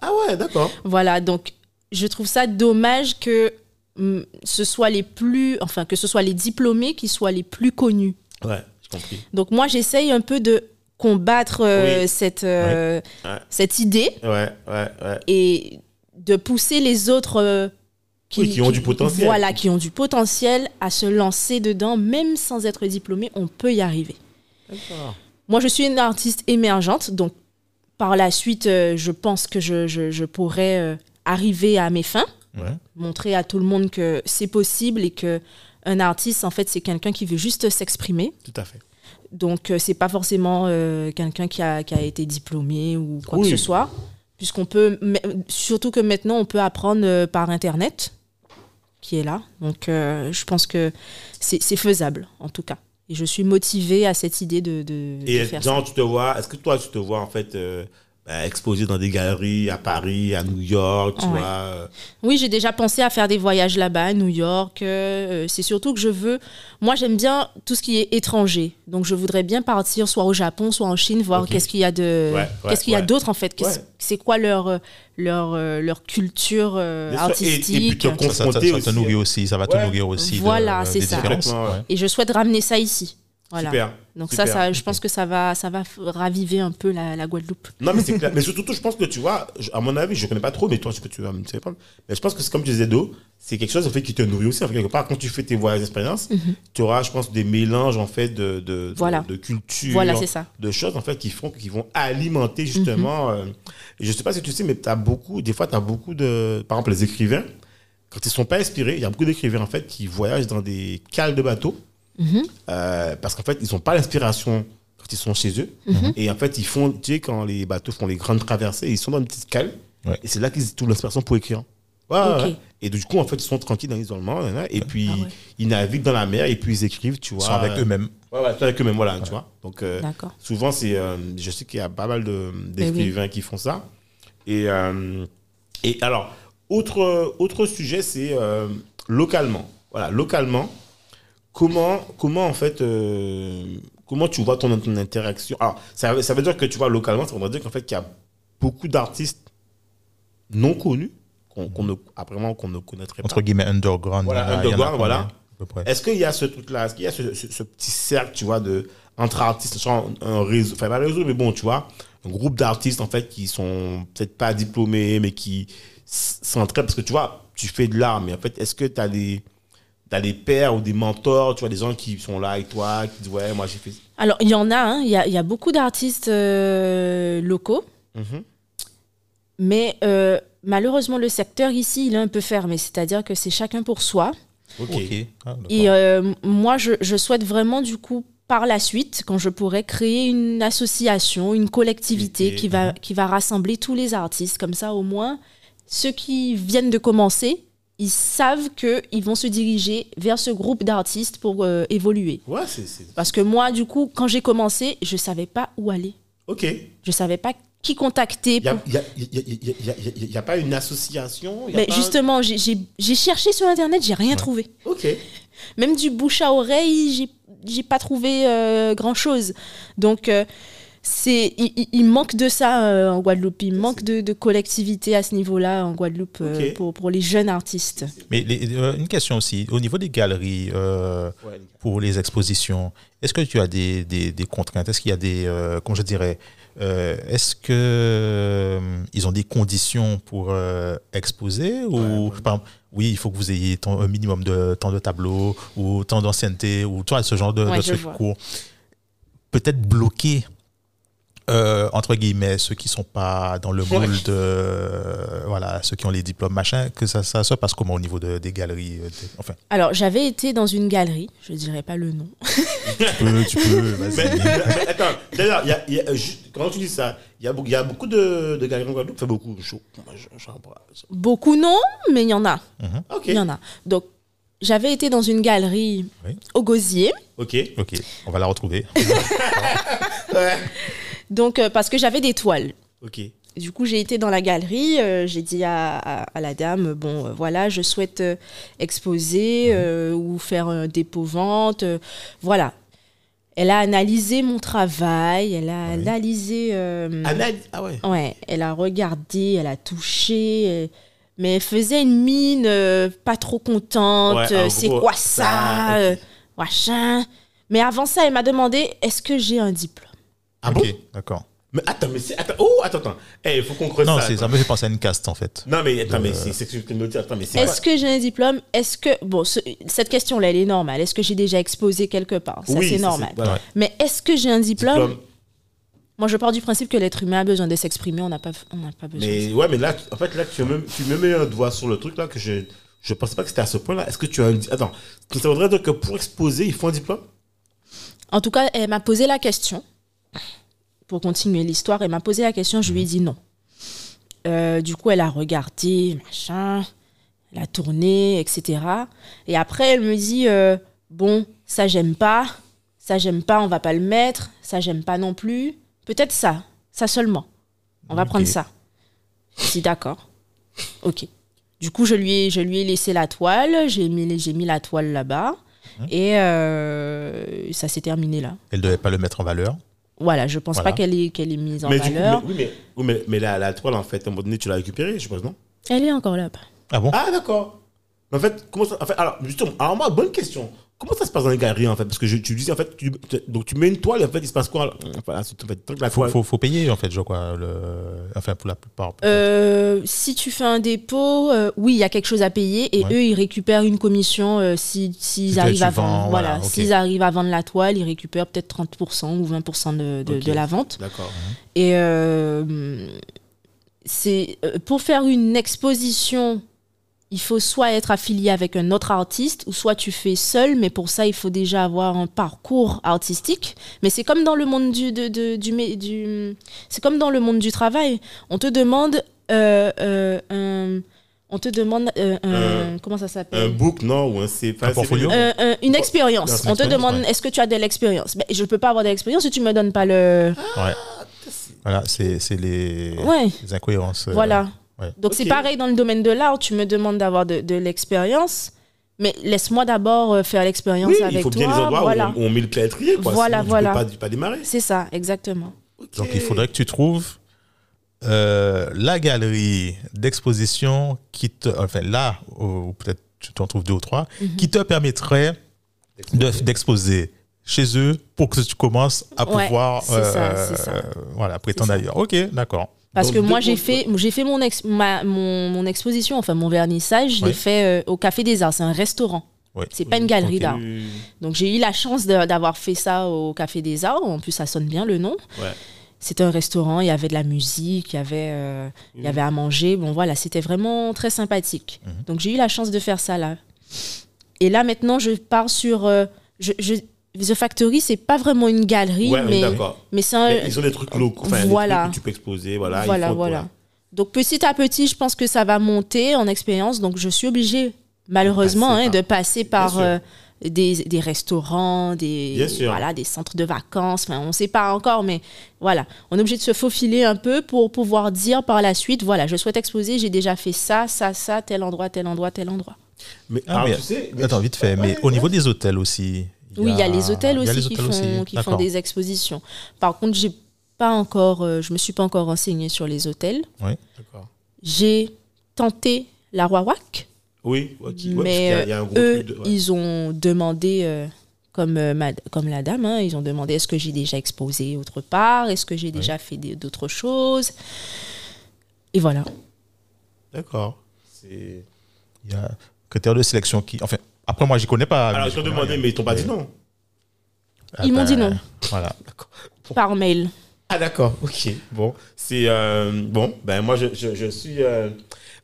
Ah ouais, d'accord. Voilà, donc je trouve ça dommage que hum, ce soit les plus, enfin que ce soit les diplômés qui soient les plus connus. Ouais, compris. Donc moi j'essaye un peu de combattre euh, Oui. cette euh, Ouais. cette idée Ouais, et de pousser les autres euh, Oui, qui ont du potentiel. Voilà, qui ont du potentiel à se lancer dedans, même sans être diplômé, on peut y arriver. Moi, je suis une artiste émergente, donc par la suite, je pense que je, je- je pourrais arriver à mes fins, montrer à tout le monde que c'est possible et que un artiste, en fait, c'est quelqu'un qui veut juste s'exprimer. Tout à fait. Donc, euh, c'est pas forcément euh, quelqu'un qui a, qui a été diplômé ou quoi Oui. que ce soit, puisqu'on peut, surtout que maintenant, on peut apprendre euh, par Internet, qui est là. Donc, euh, je pense que c'est faisable, en tout cas. Et je suis motivée à cette idée de, de, de Et faire genre, tu te vois, est-ce que toi, tu te vois en fait euh, bah, exposé dans des galeries à Paris, à New York, tu Ouais. vois euh, Oui, j'ai déjà pensé à faire des voyages là-bas, à New York. euh, c'est surtout que je veux. Moi, j'aime bien tout ce qui est étranger. Donc, je voudrais bien partir soit au Japon, soit en Chine, voir qu'est-ce qu'il y a de. Ouais, ouais, qu'est-ce qu'il y a d'autre, en fait. Qu'est-ce- Ouais. C'est quoi leur, euh, leur, euh, leur culture euh, sûr, et- et artistique. puis te Ça, ça, ça, confronter ça te nourrit euh, aussi, ça va te nourrir aussi. Voilà, euh, c'est ça. Et je souhaite ramener ça ici. Voilà. Super. Donc Super. ça, ça, je pense que ça va, ça va raviver un peu la, la Guadeloupe. Non, mais c'est clair. Mais surtout, je pense que tu vois, à mon avis, je connais pas trop, mais toi, je sais que tu vas me. Mais je pense que c'est comme tu disais, Do, c'est quelque chose en fait, qui te nourrit aussi. En fait, quelque part, quand tu fais tes voyages d'expérience, tu auras, je pense, des mélanges en fait de, de, de- Voilà. de, culture, Voilà, c'est ça. de choses en fait qui font, qui vont alimenter justement. euh, et je sais pas si tu sais, mais tu as beaucoup, des fois, tu as beaucoup de. Par exemple, les écrivains, quand ils sont pas inspirés, il y a beaucoup d'écrivains en fait qui voyagent dans des cales de bateaux Mhm. euh, parce qu'en fait, ils n'ont pas l'inspiration quand ils sont chez eux. Mhm. Et en fait, ils font, tu sais, quand les bateaux font les grandes traversées, ils sont dans une petite cale. Ouais. Et c'est là qu'ils trouvent l'inspiration pour écrire. Ouais, ouais. Et du coup, en fait, ils sont tranquilles dans l'isolement. Et puis, Ah ouais. ils naviguent dans la mer et puis ils écrivent, tu Ils vois. sont avec eux-mêmes. Ouais, ouais, ils avec eux-mêmes, voilà, tu vois. Donc, euh, souvent, c'est, euh, je sais qu'il y a pas mal de, Eh oui. d'écrivains qui font ça. Et, euh, et alors, autre, autre sujet, c'est euh, localement. Voilà, localement, comment, comment en fait, euh, comment tu vois ton, ton interaction? Alors, ça, veut- ça veut dire que tu vois localement, ça veut dire qu'en fait, qu'il y a beaucoup d'artistes non connus, qu'on, qu'on ne, qu'on ne connaîtrait pas. Entre guillemets, underground. Voilà, a underground, voilà. Est-ce qu'il y a ce truc-là? Est-ce qu'il y a ce, ce- ce petit cercle, tu vois, de, entre artistes, genre un réseau, enfin pas un réseau, mais bon, tu vois, un groupe d'artistes, en fait, qui sont peut-être pas diplômés, mais qui s- s'entraident, parce que tu vois, tu fais de l'art, mais en fait, est-ce que tu as des, t'as des pères ou des mentors, tu vois, des gens qui sont là avec toi, qui disent, ouais, moi j'ai fait. Alors, il y en a, hein, il y, a, il y a beaucoup d'artistes euh, locaux, Mhm. mais euh, malheureusement, le secteur ici, il est un peu fermé. C'est-à-dire que c'est chacun pour soi. Ok. Ah. Et euh, moi, je, je souhaite vraiment, du coup, par la suite, quand je pourrais créer une association, une collectivité qui va, qui va rassembler tous les artistes, comme ça, au moins, ceux qui viennent de commencer, ils savent qu'ils vont se diriger vers ce groupe d'artistes pour euh, évoluer. Ouais, c'est. c'est- Parce que moi, du coup, quand j'ai commencé, je savais pas où aller. Ok. Je savais pas qui contacter. Il n'y a, pas une association y a Mais pas un- justement, j'ai- j'ai j'ai cherché sur Internet, j'ai rien trouvé. Ok. Même du bouche à oreille, j'ai j'ai pas trouvé grand chose. Donc, euh, c'est il, il- manque de ça euh, en Guadeloupe. Il manque de, de collectivité à ce niveau-là en Guadeloupe euh, pour, pour les jeunes artistes. Mais les- euh, une question aussi, au niveau des galeries, euh, Ouais, pour les expositions, est-ce que tu as des, des, des contraintes? Est-ce qu'il y a des, euh, comment je dirais, euh, est-ce que euh, ils ont des conditions pour euh, exposer ou oui, il faut que vous ayez un minimum de temps de tableau ou temps d'ancienneté ou toi ce genre de, Ouais, de trucs vois. courts. Peut-être bloquer euh, entre guillemets ceux qui sont pas dans le moule de euh, voilà ceux qui ont les diplômes machin que ça, ça se passe comment au niveau de- des galeries euh, des- enfin Alors j'avais été dans une galerie, je dirais pas le nom. tu peux tu peux Mais, vas-y mais attends, d'ailleurs, il y a- il y a, juste- quand tu dis ça, il y a, beaucoup- il y a beaucoup de, de galeries en Guadeloupe, fait beaucoup chaud. Je- je. Beaucoup non, mais il y en a. Ok. Il y en a. Donc j'avais été dans une galerie Oui. au Gosier. Ok. ok on va la retrouver Ouais. Donc euh, parce que j'avais des toiles. Ok. Du coup, j'ai été dans la galerie, euh, j'ai dit à, à- à la dame, bon, euh, voilà, je souhaite exposer ou faire un dépôt-vente. voilà. Elle a analysé mon travail, elle a analysé... Ah ouais. ouais, elle a regardé, elle a touché, mais elle faisait une mine pas trop contente. Ouais, C'est quoi ça, ça ok. euh, Machin. Mais avant ça, elle m'a demandé, est-ce que j'ai un diplôme? Ah ok bon d'accord Mais attends, mais c'est. Attends, oh, attends, attends. Eh, il faut qu'on creuse non ça. c'est ça me fait penser à une caste en fait Non, mais attends, mais c'est c'est que je me dis. Attends, mais c'est. Est-ce que j'ai un diplôme? Est-ce que bon, ce- cette question-là, elle est normale. Est-ce que j'ai déjà exposé quelque part? Ça, Oui, c'est ça, normal. voilà. Mais est-ce que j'ai un diplôme, Diplôme. Moi, je pars du principe que l'être humain a besoin de s'exprimer. On n'a pas, on n'a pas besoin. de Mais ça. ouais, mais là, en fait, là, tu me, tu me mets un doigt sur le truc là que je. Je pensais pas que c'était à ce point-là. Est-ce que tu as un. Attends. Ça voudrait dire que pour exposer, il faut un diplôme? En tout cas, elle m'a posé la question. Pour continuer l'histoire, elle m'a posé la question. Je lui ai dit non. Euh, du coup, elle a regardé, machin, elle a tourné, etc. Et après, elle me dit euh, bon, ça j'aime pas, ça j'aime pas, on va pas le mettre, ça j'aime pas non plus. Peut-être ça, ça seulement. On va prendre ça. Je dis d'accord. Ok. Du coup, je lui ai, je lui ai laissé la toile, j'ai mis, j'ai mis la toile là-bas. Et euh, ça s'est terminé là. elle devait pas le mettre en valeur Voilà, je pense Voilà. pas qu'elle est, qu'elle est mise en mais, du coup, valeur. mais, oui, mais, oui, mais, mais la, la toile, en fait, à un moment donné, tu l'as récupérée, je suppose, non? Elle est encore là-bas. ah bon? Ah, d'accord. En fait, comment ça. En fait, alors, justement, alors, moi, bonne question. Comment ça se passe dans les galeries, en fait? Parce que je, tu disais, en fait, tu, tu- donc tu mets une toile, et en fait, il se passe quoi? Enfin, là, c'est- en fait, tant que la faut, toile. faut, faut payer en fait je crois le enfin pour la plupart. Euh, si tu fais un dépôt, euh, oui, il y a quelque chose à payer et Ouais. eux, ils récupèrent une commission euh, si- s'ils Si arrivent à vendre. Voilà, s'ils arrivent à vendre la toile, ils récupèrent peut-être 30% ou 20% de, de, de la vente. D'accord. Et euh, c'est euh, pour faire une exposition, il faut soit être affilié avec un autre artiste ou soit tu fais seul, mais pour ça il faut déjà avoir un parcours artistique. Mais c'est comme dans le monde du, de- de- du, du c'est comme dans le monde du travail. On te demande euh, euh, un- on te demande euh, un- comment ça Un s'appelle book, non Ou un C. enfin, Un portfolio? c'est- Euh, euh, une expérience. C'est On te demande ouais. est-ce que tu as de l'expérience? Mais je peux pas avoir de l'expérience si tu me donnes pas le. ouais voilà c'est c'est les, Ouais. les incohérences euh, Voilà. Ouais. Donc c'est pareil dans le domaine de l'art, tu me demandes d'avoir de, de l'expérience, mais laisse-moi d'abord euh, faire l'expérience Oui, avec il faut toi. bien les endroits voilà. où, on, où on met le pied à l'étrier, quoi. Voilà, sinon tu voilà. peux pas, pas démarrer. C'est ça, exactement. donc il faudrait que tu trouves euh, la galerie d'exposition qui te enfin là ou peut-être tu t'en trouves deux ou trois Mhm. qui te permettrait de- d'exposer chez eux pour que tu commences à Ouais, pouvoir ça, c'est ça. voilà prétendre ailleurs ok d'accord Parce Donc, que moi j'ai fait, j'ai fait mon, ex- ma- mon, mon exposition, enfin mon vernissage, je Ouais. l'ai fait euh, au Café des Arts, c'est un restaurant. Ouais. C'est pas une galerie Ok. d'art. Donc j'ai eu la chance d'avoir fait ça au Café des Arts. En plus, ça sonne bien le nom. Ouais. C'était un restaurant, il y avait de la musique, il y avait, euh, il y avait à manger. Bon voilà, c'était vraiment très sympathique. Mhm. Donc j'ai eu la chance de faire ça là. Et là maintenant, je pars sur. euh, je, je- The Factory, c'est pas vraiment une galerie, Ouais, mais, d'accord. mais c'est un. Mais Ils ont des trucs locaux. Enfin, des voilà. trucs que tu peux exposer. Voilà. il Voilà, faut- voilà. Donc petit à petit, je pense que ça va monter en expérience. Donc je suis obligée, malheureusement, Passer hein, par- de passer par euh, des, des restaurants, des, voilà, des centres de vacances. Enfin, on ne sait pas encore, mais voilà. On est obligé de se faufiler un peu pour pouvoir dire par la suite, voilà, je souhaite exposer, j'ai déjà fait ça, ça, ça, tel endroit, tel endroit, tel endroit. Mais, Ah, alors, mais- tu sais, mais- Attends, vite fait, mais Ouais, au ouais. niveau des hôtels aussi. Oui, il y a les hôtels aussi les qui, hôtels font, aussi. qui font des expositions. Par contre, j'ai pas encore, euh, je me suis pas encore renseignée sur les hôtels. D'accord. J'ai tenté la Wawac, Oui, ok. Ouais, parce qu'il y mais a- y a un gros eux, truc de- ouais. ils ont demandé, euh, comme, euh, ma- comme la dame, hein, ils ont demandé est-ce que j'ai déjà exposé autre part, est-ce que j'ai déjà fait d'autres choses? Et voilà. D'accord. C'est. Il y a critères de sélection qui. Enfin, après, moi, j'y connais pas. Alors, je connais demandais, rien. mais ils t'ont pas dit non. Ah Ils m'ont ben, dit non. Voilà. Par mail. Ah d'accord, ok. Bon, c'est euh, bon. Ben moi je, je, je suis. euh,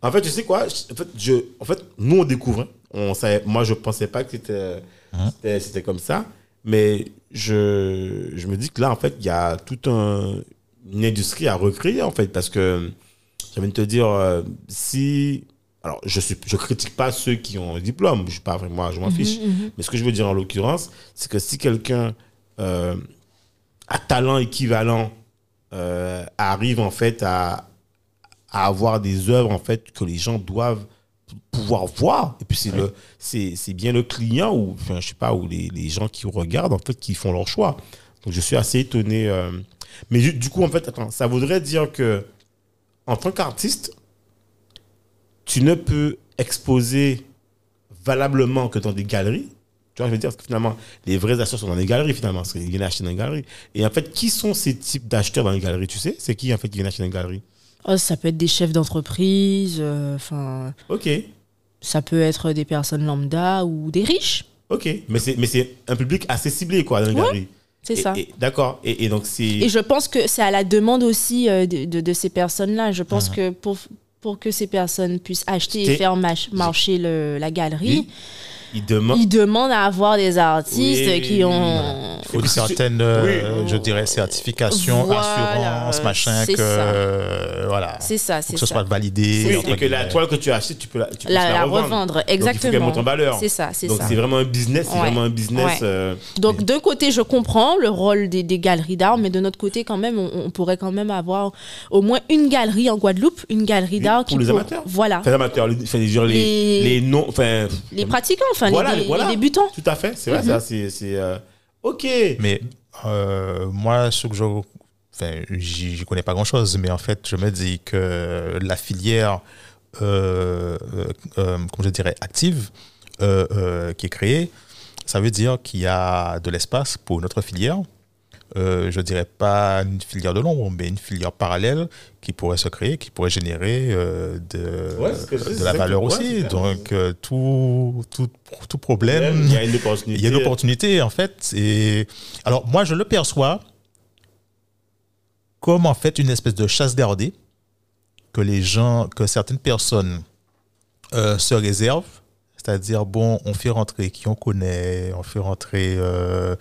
En fait, tu sais quoi En fait, je, en fait, nous on découvre. hein. On savait, moi je pensais pas que c'était, Hein? c'était, comme ça, mais je, je me dis que là en fait il y a toute un, une industrie à recréer en fait parce que j'ai envie de te dire euh, si alors je je critique pas ceux qui ont un diplôme. Je suis pas vraiment, je m'en fiche. Mais ce que je veux dire en l'occurrence, c'est que si quelqu'un euh, à talent équivalent euh, arrive en fait à, à avoir des œuvres en fait que les gens doivent pouvoir voir et puis c'est le c'est c'est bien le client ou enfin je sais pas ou les, les gens qui regardent en fait qui font leur choix donc je suis assez étonné euh. mais du, du coup en fait attends ça voudrait dire que en tant qu'artiste tu ne peux exposer valablement que dans des galeries tu vois, je veux dire, parce que finalement, les vrais acheteurs sont dans les galeries, finalement, parce qu'ils viennent acheter dans les galeries. Et en fait, qui sont ces types d'acheteurs dans les galeries, tu sais C'est qui, en fait, qui viennent acheter dans les galeries? Oh, ça peut être des chefs d'entreprise, euh, enfin, Ok, ça peut être des personnes lambda ou des riches. ok. Mais c'est, mais c'est un public assez ciblé, quoi, dans les Ouais, galeries. C'est ça. D'accord. Et, et donc, c'est... Et je pense que c'est à la demande aussi euh, de, de- de ces personnes-là. Je pense que pour, pour que ces personnes puissent acheter et faire marcher le- la galerie, Oui. Ils demandent... ils demandent à avoir des artistes Oui, qui ont... Il faut une puis si tu- certaine, euh, Oui. je dirais, certification, Voilà, assurance, machin, que. ça. euh, voilà. C'est ça, Faut c'est que ce ça. soit validé. Oui, et que la toile que tu as achetée, tu peux la, tu La, la la revendre. revendre, Donc, il faut qu'elle exactement. monte en valeur. C'est ça, c'est Donc, ça. c'est vraiment un business, c'est vraiment un business... Ouais. euh, Donc d'un côté, je comprends le rôle des, des galeries d'art, mais de notre côté, quand même, on, on pourrait quand même avoir au moins une galerie en Guadeloupe, une galerie d'art pour qui les pour- amateurs. Voilà, Enfin, les amateurs, les, les, les, Les- les non... Enfin, les pratiquants, enfin Voilà, les, les- voilà. les débutants. tout à fait, c'est vrai, Mhm. ça, c'est... euh, Ok. Mais euh, moi, ce que je. Enfin, j'y connais pas grand chose, mais en fait, je me dis que la filière, euh, euh, euh, comment je dirais, active, euh, euh, qui est créée, ça veut dire qu'il y a de l'espace pour une autre filière. Euh, je dirais pas une filière de l'ombre, mais une filière parallèle qui pourrait se créer, qui pourrait générer euh, de, Ouais, la valeur aussi. Donc, euh, tout, tout, tout problème, Il y a une opportunité. il y a une opportunité, en fait. Et alors, moi, je le perçois comme, en fait, une espèce de chasse gardée que les gens, que certaines personnes euh, se réservent. C'est-à-dire, bon, on fait rentrer qui on connaît, on fait rentrer euh,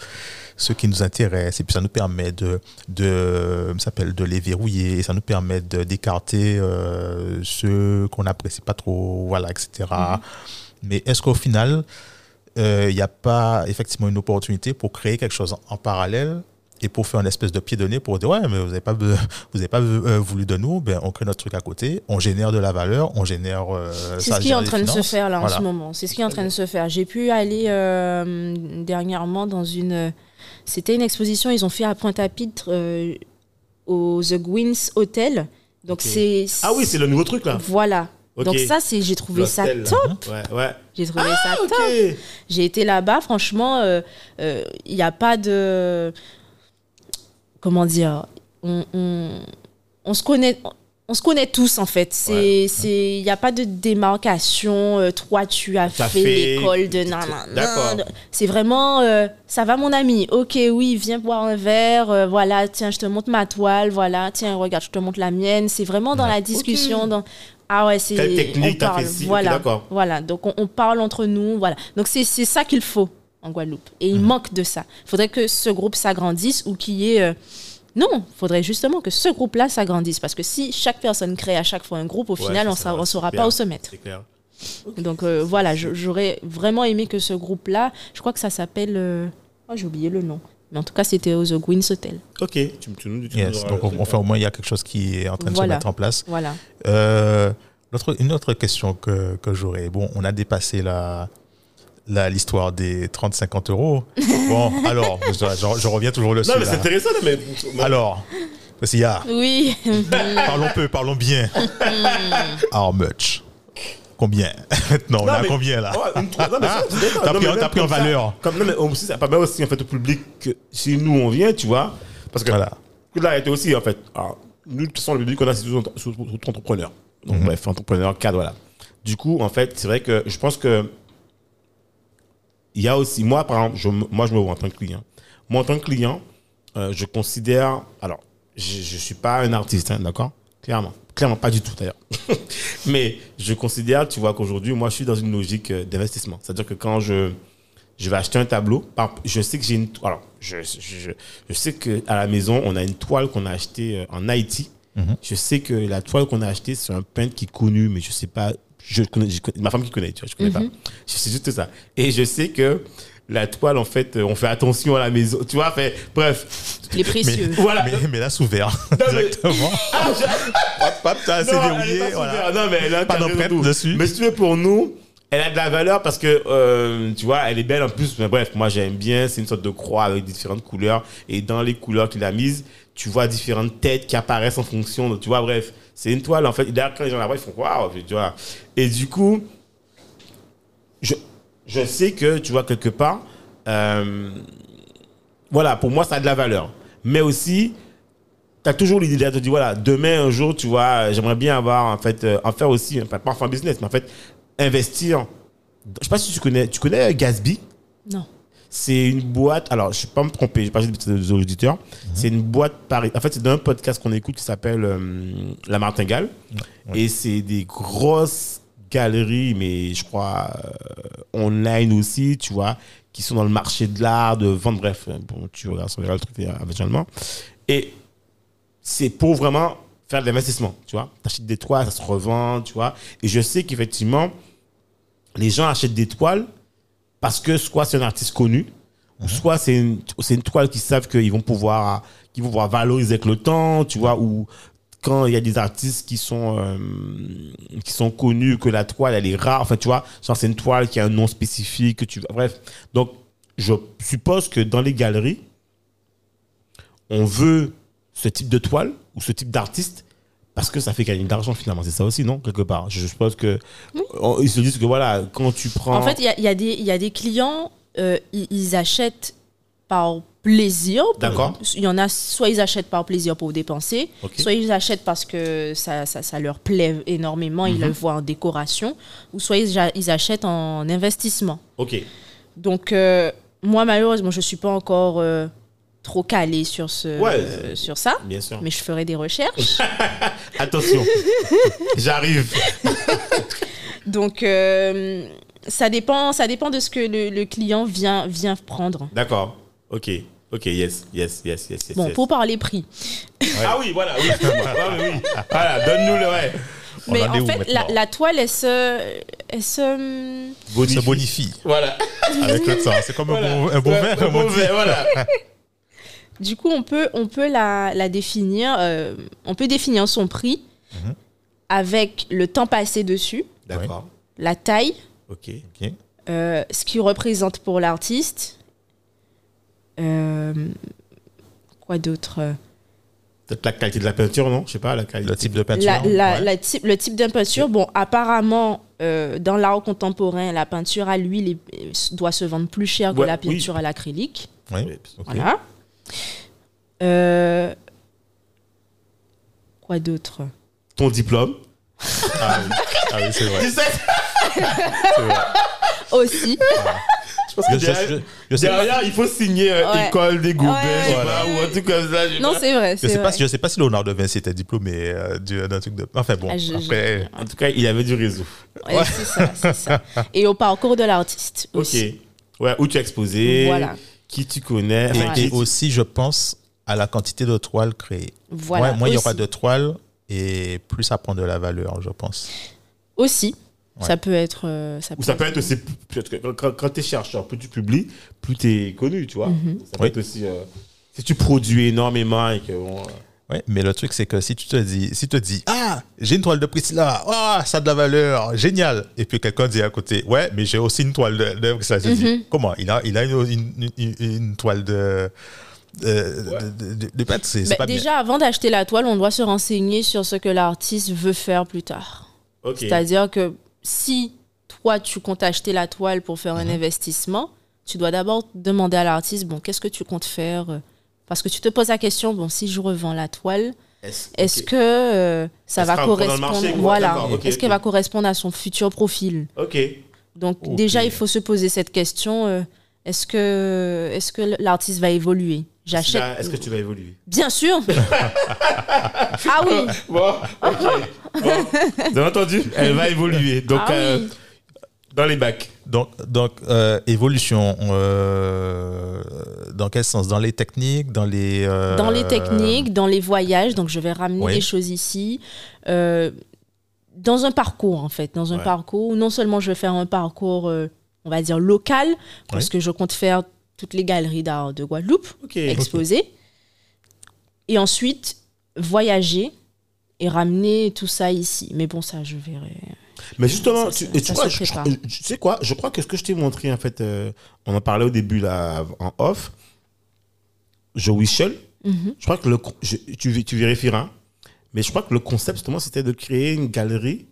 ceux qui nous intéressent, et puis ça nous permet de, de, ça s'appelle de les verrouiller, et ça nous permet de- d'écarter euh, ceux qu'on n'apprécie pas trop, voilà, etc. Mais est-ce qu'au final, il n'y a pas effectivement une opportunité pour créer quelque chose en parallèle et pour faire une espèce de pied de nez pour dire ouais mais vous n'avez pas vous avez pas euh, voulu de nous ben on crée notre truc à côté on génère de la valeur on génère euh, C'est ce qui est en train de se faire là en Voilà. ce moment. C'est ce qui est en train de se faire. J'ai pu aller euh, dernièrement dans une. C'était une exposition. Ils ont fait à Pointe-à-Pitre euh, au The Gwyn's Hotel. Donc c'est. Ah oui, c'est le nouveau truc, là. Voilà. Donc ça, c'est j'ai trouvé ça top. Ouais, ouais. J'ai trouvé Ah, ça top. J'ai été là-bas, franchement, euh, euh, il n'y a pas de. Comment dire on, on, on se connaît. On se connaît tous en fait. C'est, Ouais. il n'y a pas de démarcation. euh, toi, tu as fait, fait- l'école de nan. C'est vraiment, euh, ça va mon ami. Ok, oui, viens boire un verre. euh, voilà, tiens, je te montre ma toile. Voilà, tiens, regarde, je te montre la mienne. C'est vraiment dans la discussion. Ok. Dans... Ah ouais, c'est. Quelle technique on t'as parle. fait ci, Voilà, voilà. Donc on, on parle entre nous. Voilà. Donc c'est, c'est ça qu'il faut en Guadeloupe. Et il manque de ça. Il faudrait que ce groupe s'agrandisse ou qu'il y ait. euh, Non, il faudrait justement que ce groupe-là s'agrandisse. Parce que si chaque personne crée à chaque fois un groupe, au Ouais, final, on ne saura pas où se mettre. C'est clair. Donc euh, voilà, j'aurais vraiment aimé que ce groupe-là, je crois que ça s'appelle. euh, Oh, j'ai oublié le nom. Mais en tout cas, c'était au The Gwyn's Hotel. Ok, tu, me- tu nous tu Yes, donc on- enfin au moins il y a quelque chose qui est en train de se mettre en place Voilà. Euh, une autre question que, que j'aurais. Bon, on a dépassé la, là, l'histoire des 30-50 euros. Bon, alors, je, je- je reviens toujours dessus. Non, mais c'est intéressant, mais. Alors, parce y a, Oui. parlons peu, parlons bien. How much? Combien? Maintenant, on à mais- combien là? Ouais, c'est. T'as pris pris en comme ça, valeur. Comme, non, mais aussi, ça permet aussi, en fait, au public que si nous, on vient, tu vois. Parce que Voilà. là, était aussi, en fait. Alors, nous, de toute façon, le public qu'on a, c'est tous tous- tous entrepreneurs. Mhm. Donc, bref, entrepreneurs, cadre, voilà. Du coup, en fait, c'est vrai que je pense que. Il y a aussi, moi, par exemple, je, moi, je me vois en tant que client. Moi, en tant que client, euh, je considère. Alors, je ne suis pas un artiste, hein, d'accord? Clairement. Clairement, pas du tout, d'ailleurs. Mais je considère, tu vois, qu'aujourd'hui, moi, je suis dans une logique euh, d'investissement. C'est-à-dire que quand je, je vais acheter un tableau, je sais que j'ai une. Alors, je, je, je, sais qu'à la maison, on a une toile qu'on a achetée euh, en Haïti. Je sais que la toile qu'on a achetée, c'est un peintre qui est connu, mais je sais pas. Je connais, je connais- ma femme qui connaît, tu vois, je connais pas. Je sais juste ça. Et je sais que la toile, en fait, euh, on fait attention à la maison. Tu vois, fait, bref. Les précieux. Voilà. mais, mais là, sous verre, mais- directement. Ah, je- Hop, hop, t'as assez Non, elle est verrouillé. pas Voilà. super. Non, mais elle a un Pas d'empreinte dessus. Mais si tu veux, pour nous, elle a de la valeur parce que, euh, tu vois, elle est belle en plus. Mais bref, moi, j'aime bien. C'est une sorte de croix avec différentes couleurs. Et dans les couleurs qu'il a mises, tu vois différentes têtes qui apparaissent en fonction de, tu vois, bref. C'est une toile, en fait. D'ailleurs, quand les gens la voient, ils font waouh, tu vois. Et du coup, je, je sais que, tu vois, quelque part, euh, voilà, pour moi, ça a de la valeur. Mais aussi, tu as toujours l'idée de te dire, voilà, demain, un jour, tu vois, j'aimerais bien avoir, en fait, euh, en faire aussi, enfin, pas en faire business, mais en fait, investir. Je sais pas si tu connais, tu connais Gatsby? Non. C'est une boîte, alors je ne vais pas me tromper, je vais pas des auditeurs. C'est une boîte Paris. En fait, c'est d'un podcast qu'on écoute qui s'appelle euh, La Martingale. Et c'est des grosses galeries, mais je crois euh, online aussi, tu vois, qui sont dans le marché de l'art, de vente, bref, euh, bon, tu regardes sur le truc éventuellement. Et c'est pour vraiment faire de l'investissement, tu vois. Tu achètes des toiles, ça se revend, tu vois. Et je sais qu'effectivement, les gens achètent des toiles parce que soit c'est un artiste connu, ou soit c'est une, toile qu'ils savent qu'ils vont pouvoir, qu'ils vont pouvoir valoriser avec le temps, tu vois, ou quand il y a des artistes qui sont, euh, qui sont connus, que la toile, elle est rare, enfin, tu vois, genre c'est une toile qui a un nom spécifique, que tu bref. Donc, je suppose que dans les galeries, on veut ce type de toile ou ce type d'artiste parce que ça fait gagner de l'argent finalement. C'est ça aussi, non Quelque part? Je suppose que. on- Ils se disent que voilà, quand tu prends. En fait, il y a, y a y a des clients, euh, ils, ils achètent par plaisir. D'accord. Il y en a, soit ils achètent par plaisir pour dépenser, soit ils achètent parce que ça, ça, ça leur plaît énormément, ils Mhm. le voient en décoration, ou soit ils achètent en investissement. Ok. Donc, euh, moi, malheureusement, je ne suis pas encore euh, trop calée sur, ce, Ouais. euh, sur ça, Bien sûr. mais je ferai des recherches. Attention. J'arrive. Donc, euh, ça, dépend, ça dépend de ce que le, le client vient, vient prendre. D'accord. Ok. Ok, yes, yes, yes, yes, yes. Bon, yes. pour parler prix. Ah oui, voilà, oui. Ah oui, oui. Voilà, donne-nous le ouais. On Mais en fait, la, toile, elle se, elle se, Se bonifie Voilà. avec le temps. C'est comme Voilà. un bon, un bon vin, un comme bon on dit. vin, voilà. Du coup, on peut, on peut la, la définir, euh, on peut définir son prix Mhm. avec le temps passé dessus, D'accord. la taille, Ok. Ok. euh, ce qu'il représente pour l'artiste. Euh, quoi d'autre? Peut-être la qualité de la peinture, non? Je sais pas, la qualité. Le type de peinture. La- la- ouais. la type- Le type de peinture, bon, apparemment, euh, dans l'art contemporain, la peinture à l'huile doit se vendre plus cher que la oui. peinture à l'acrylique. Oui. Oui, ok. Voilà. Euh, quoi d'autre? Ton diplôme. Ah oui, Ah oui, c'est vrai. Vrai. Aussi. Je pense que Je, je- derrière, je- je sais, derrière, il faut signer euh, Ouais. école des Goubets, Ouais. Voilà. pas, ou un truc comme ça. je Non, c'est vrai. je sais pas vrai. si je sais pas si Léonard de Vinci était diplômé euh, du- d'un truc de. Enfin bon. Ah, je- je- après, En tout cas, il avait du réseau. Ouais, c'est ça, c'est ça. Et au parcours de l'artiste Ok. aussi. Ouais, où tu as exposé, Voilà. Qui tu connais. et, aussi, je pense à la quantité de toiles créées. Voilà. Ouais, moins il y aura de toiles et plus ça prend de la valeur, je pense. Aussi. Ouais. Ça peut être. euh, ça Ou ça peut être aussi, quand, quand tu es chercheur, plus tu publies, plus tu es connu, tu vois. Mhm. Ça peut Oui. être aussi, euh, si tu produis énormément et que, bon, Ouais, mais le truc, c'est que si tu te dis, si tu te dis, ah, j'ai une toile de Priscilla, ah, ça a de la valeur, génial. Et puis quelqu'un dit à côté, ouais, mais j'ai aussi une toile de, de Priscilla. Dis, Mhm. comment? Il a, il a une, une, une- une toile de, de, de, de- c'est c'est Bah, pas bien. déjà, avant d'acheter la toile, on doit se renseigner sur ce que l'artiste veut faire plus tard. C'est-à-dire que si toi, tu comptes acheter la toile pour faire Mhm. un investissement, tu dois d'abord demander à l'artiste, bon, qu'est-ce que tu comptes faire euh, Parce que tu te poses la question, bon, si je revends la toile, Est-ce que euh, ça va correspondre marché. Voilà. Est-ce qu'elle va correspondre à son futur profil? Ok. Donc déjà, il faut se poser cette question euh, est-ce que, est que l'artiste va évoluer? J'achète. Est-ce que tu vas évoluer? Bien sûr Ah oui Bon, ok. Bon, vous avez entendu Elle va évoluer. Donc, Ah euh, oui. dans les bacs. Donc, donc euh, évolution, euh, dans quel sens? Dans les techniques, dans les... euh, Dans les techniques, dans les voyages, donc je vais ramener Oui. des choses ici. dans un parcours, en fait. Dans un Ouais. parcours, non seulement je vais faire un parcours, on va dire, local, parce Oui. que je compte faire toutes les galeries d'art de Guadeloupe, Ok. exposées. Et ensuite, voyager et ramener tout ça ici. Mais bon, ça, je verrai. Mais justement, Ça, tu, ça- tu ça vois, se je- je- prépare. tu sais quoi Je crois que ce que je t'ai montré, en fait, euh, on en parlait au début, là, en off, je whistle. Mhm. Je crois que le, je- tu, tu vérifieras, mais je crois que le concept, justement, c'était de créer une galerie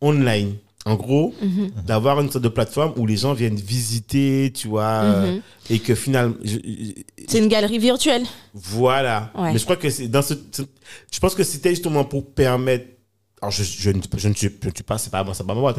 online. En gros, Mhm. d'avoir une sorte de plateforme où les gens viennent visiter, tu vois, euh, Mhm. et que finalement, C'est une galerie virtuelle. voilà. Ouais. Mais je crois que c'est dans ce- je pense que c'était justement pour permettre. Alors, je, je, ne, je ne suis, je ne suis pas, c'est pas, c'est pas moi.